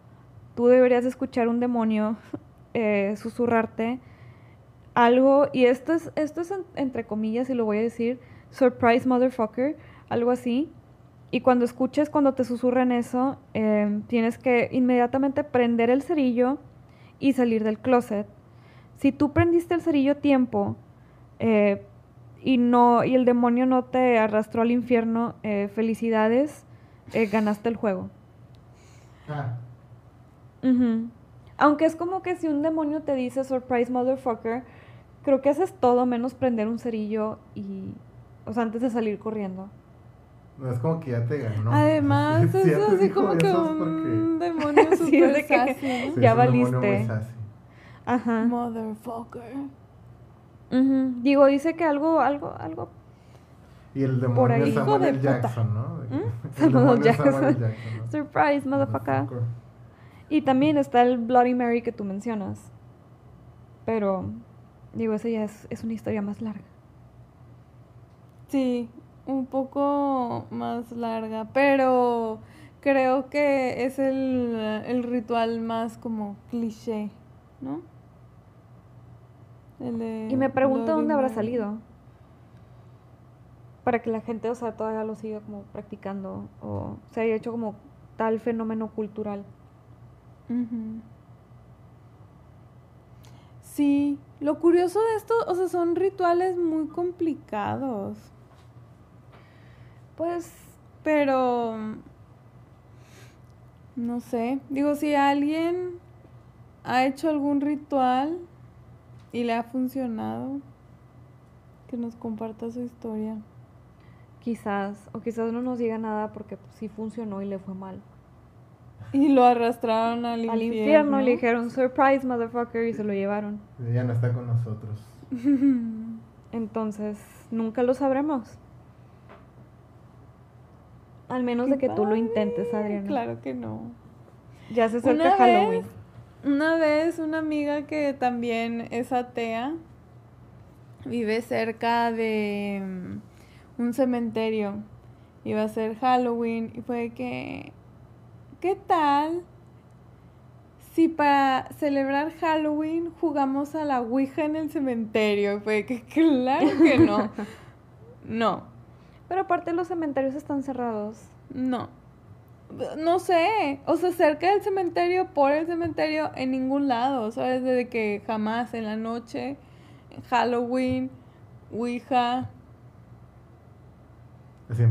tú deberías escuchar un demonio eh, susurrarte algo, y esto es, esto es en- entre comillas, y lo voy a decir, surprise motherfucker, algo así. Y cuando escuches, cuando te susurran eso, eh, tienes que inmediatamente prender el cerillo y salir del closet. Si tú prendiste el cerillo a tiempo eh, y no y el demonio no te arrastró al infierno, felicidades, ganaste el juego. Ah, Ujú. Aunque es como que si un demonio te dice surprise motherfucker, creo que haces todo menos prender un cerillo y, o sea, antes de salir corriendo. No es como que ya te ganó. Además, Si es así como que un demonio Sí, super de que- sassy. Sí, Ya valiste. Ajá. Motherfucker. Digo, dice que algo, algo, algo. Y el demonio Por ahí. Samuel de puta. Jackson, ¿no? ¿Mm? El Samuel Jackson. Samuel. Jackson, ¿no? Surprise, motherfucker. Motherfucker. Y también está el Bloody Mary que tú mencionas. Pero, digo, esa ya es, es una historia más larga. Sí, un poco más larga, pero creo que es el, el ritual más como cliché, ¿no? El de Y me pregunto Bloody dónde habrá salido. Para que la gente, o sea, todavía lo siga como practicando. O se haya hecho como tal fenómeno cultural. Sí, lo curioso de esto, o sea, son rituales muy complicados, Pues, pero no sé, digo, si alguien ha hecho algún ritual y le ha funcionado, que nos comparta su historia. quizás, o quizás no nos diga nada porque sí funcionó y le fue mal. Y lo arrastraron al infierno. Al infierno le dijeron, surprise, motherfucker, y se lo llevaron. Ella no está con nosotros. Entonces, nunca lo sabremos. Al menos de que tú lo intentes, Adriana. Claro que no. Ya se acerca Una Halloween. vez, una vez una amiga que también es atea vive cerca de mm, un cementerio. Iba a ser Halloween y fue que, ¿qué tal si para celebrar Halloween jugamos a la Ouija en el cementerio? Y fue que, claro que no. No, Pero aparte los cementerios están cerrados. no. No sé, o sea, cerca del cementerio, por el cementerio, en ningún lado, ¿sabes? Desde que jamás en la noche, Halloween, Ouija.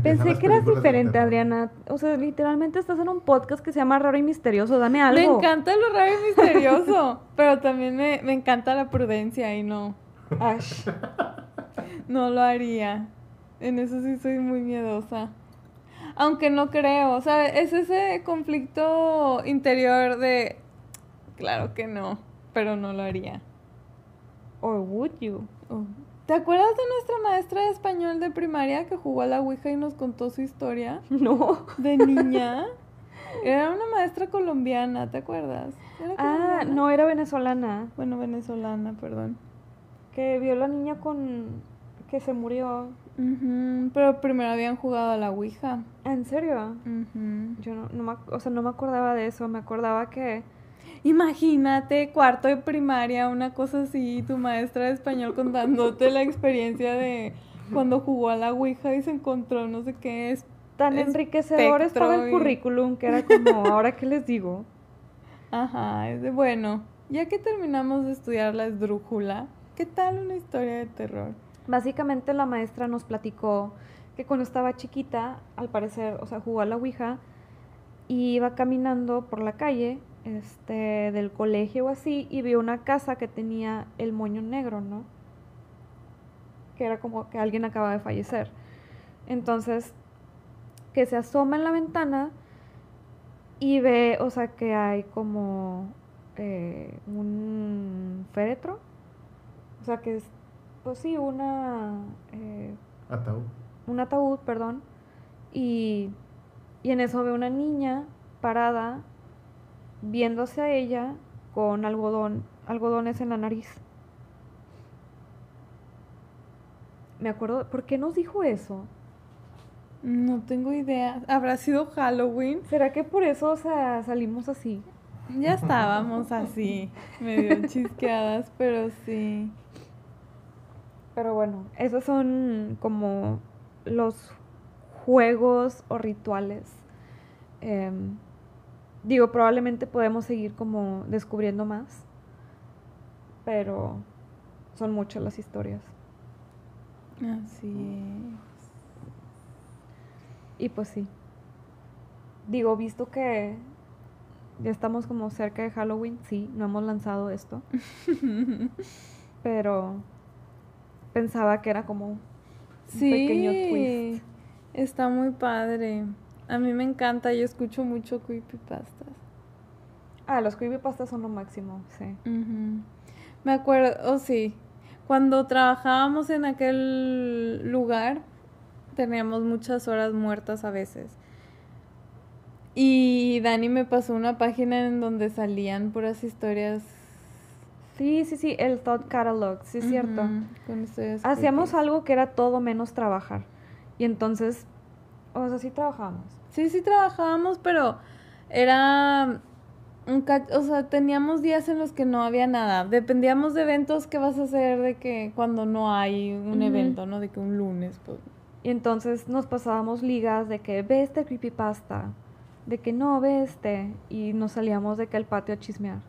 Pensé que eras diferente, Adriana. O sea, literalmente estás en un podcast que se llama Raro y Misterioso. Dame algo. Me encanta lo raro y misterioso, pero también me, me encanta la prudencia y no. Ash. No lo haría. En eso sí soy muy miedosa. Aunque no creo, o sea, es ese conflicto interior de, claro que no, pero no lo haría. Or would you? Oh. ¿Te acuerdas de nuestra maestra de español de primaria que jugó a la Ouija y nos contó su historia? No. De niña. Era una maestra colombiana, ¿te acuerdas? ah, no, era venezolana. Bueno, venezolana, perdón. Que vio a la niña con... que se murió. Pero primero habían jugado a la Ouija. ¿En serio? Yo no, no me, o sea, no me acordaba de eso. Me acordaba que... Imagínate, cuarto de primaria, una cosa así, tu maestra de español contándote la experiencia de cuando jugó a la Ouija y se encontró no sé qué es. Tan enriquecedor estaba el currículum que era como, ahora qué les digo. Ajá, es de bueno. Ya que terminamos de estudiar la esdrújula, ¿qué tal una historia de terror? Básicamente la maestra nos platicó que cuando estaba chiquita, al parecer, o sea, jugó a la Ouija y iba caminando por la calle este, del colegio o así y vio una casa que tenía el moño negro, ¿no? Que era como que alguien acaba de fallecer. Entonces, que se asoma en la ventana y ve, o sea, que hay como eh, un féretro. O sea, que es pues sí, una... Eh, ataúd. Un ataúd, perdón. Y, y en eso ve una niña parada viéndose a ella con algodón, algodones en la nariz. Me acuerdo, ¿por qué nos dijo eso? No tengo idea. ¿Habrá sido Halloween? ¿Será que por eso o sea, salimos así? Ya estábamos así, medio chisqueadas, pero sí. Pero bueno, esos son como los juegos o rituales. Em, digo, probablemente podemos seguir como descubriendo más, pero son muchas las historias. Así es. Y pues sí. Digo, visto que ya estamos como cerca de Halloween, sí, no hemos lanzado esto. pero pensaba que era como un pequeño twist. Está muy padre. A mí me encanta, yo escucho mucho creepypastas. Ah, los creepypastas son lo máximo, sí. Me acuerdo, oh sí, cuando trabajábamos en aquel lugar, teníamos muchas horas muertas a veces. Y Dani me pasó una página en donde salían puras historias Sí, sí, sí, el Thought Catalog, sí es cierto. Hacíamos algo que era todo menos trabajar. Y entonces, o sea, sí trabajábamos. Sí, sí trabajábamos, pero era un o sea, teníamos días en los que no había nada. Dependíamos de eventos que vas a hacer de que cuando no hay un evento, ¿no? De que un lunes, pues. Y entonces nos pasábamos ligas de que ve este creepypasta, de que no ve este, y nos salíamos de que al patio a chismear.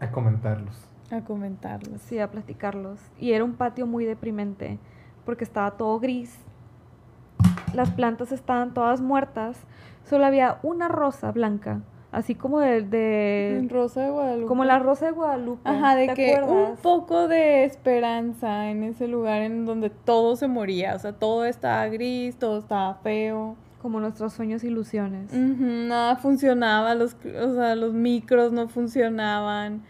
A comentarlos. A comentarlos. Sí, a platicarlos. Y era un patio muy deprimente porque estaba todo gris. Las plantas estaban todas muertas. Solo había una rosa blanca. Así como de, de Rosa de Guadalupe. Como la Rosa de Guadalupe. Ajá, de que un poco de esperanza en ese lugar en donde todo se moría. O sea, todo estaba gris, todo estaba feo como nuestros sueños e ilusiones. nada funcionaba, los, o sea, los micros no funcionaban.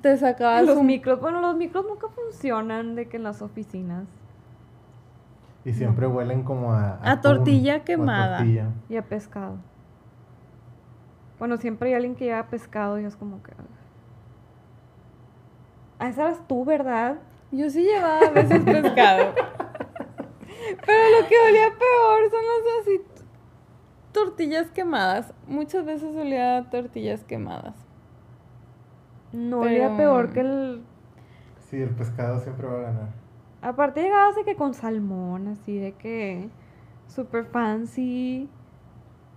Te sacabas los micros, bueno, los micros nunca funcionan de que en las oficinas. Y siempre huelen como a... A, tortilla quemada. Y a pescado. Bueno, siempre hay alguien que lleva pescado y es como que... Ah, esa eras tú, ¿verdad? Yo sí llevaba a veces pescado. Pero lo que olía peor son las así tortillas quemadas. Muchas veces olía a tortillas quemadas. No olía peor que el. Sí, el pescado siempre va a ganar. Aparte llegaba así que con salmón, así de que. Super fancy.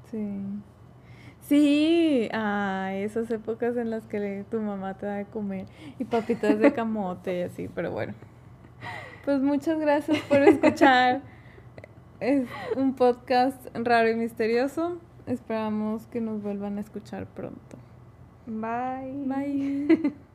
Sí. Sí, ah, esas épocas en las que tu mamá te da de comer y papitas de camote y así, pero bueno. Pues muchas gracias por escuchar. Es un podcast raro y misterioso. Esperamos que nos vuelvan a escuchar pronto. Bye. Bye.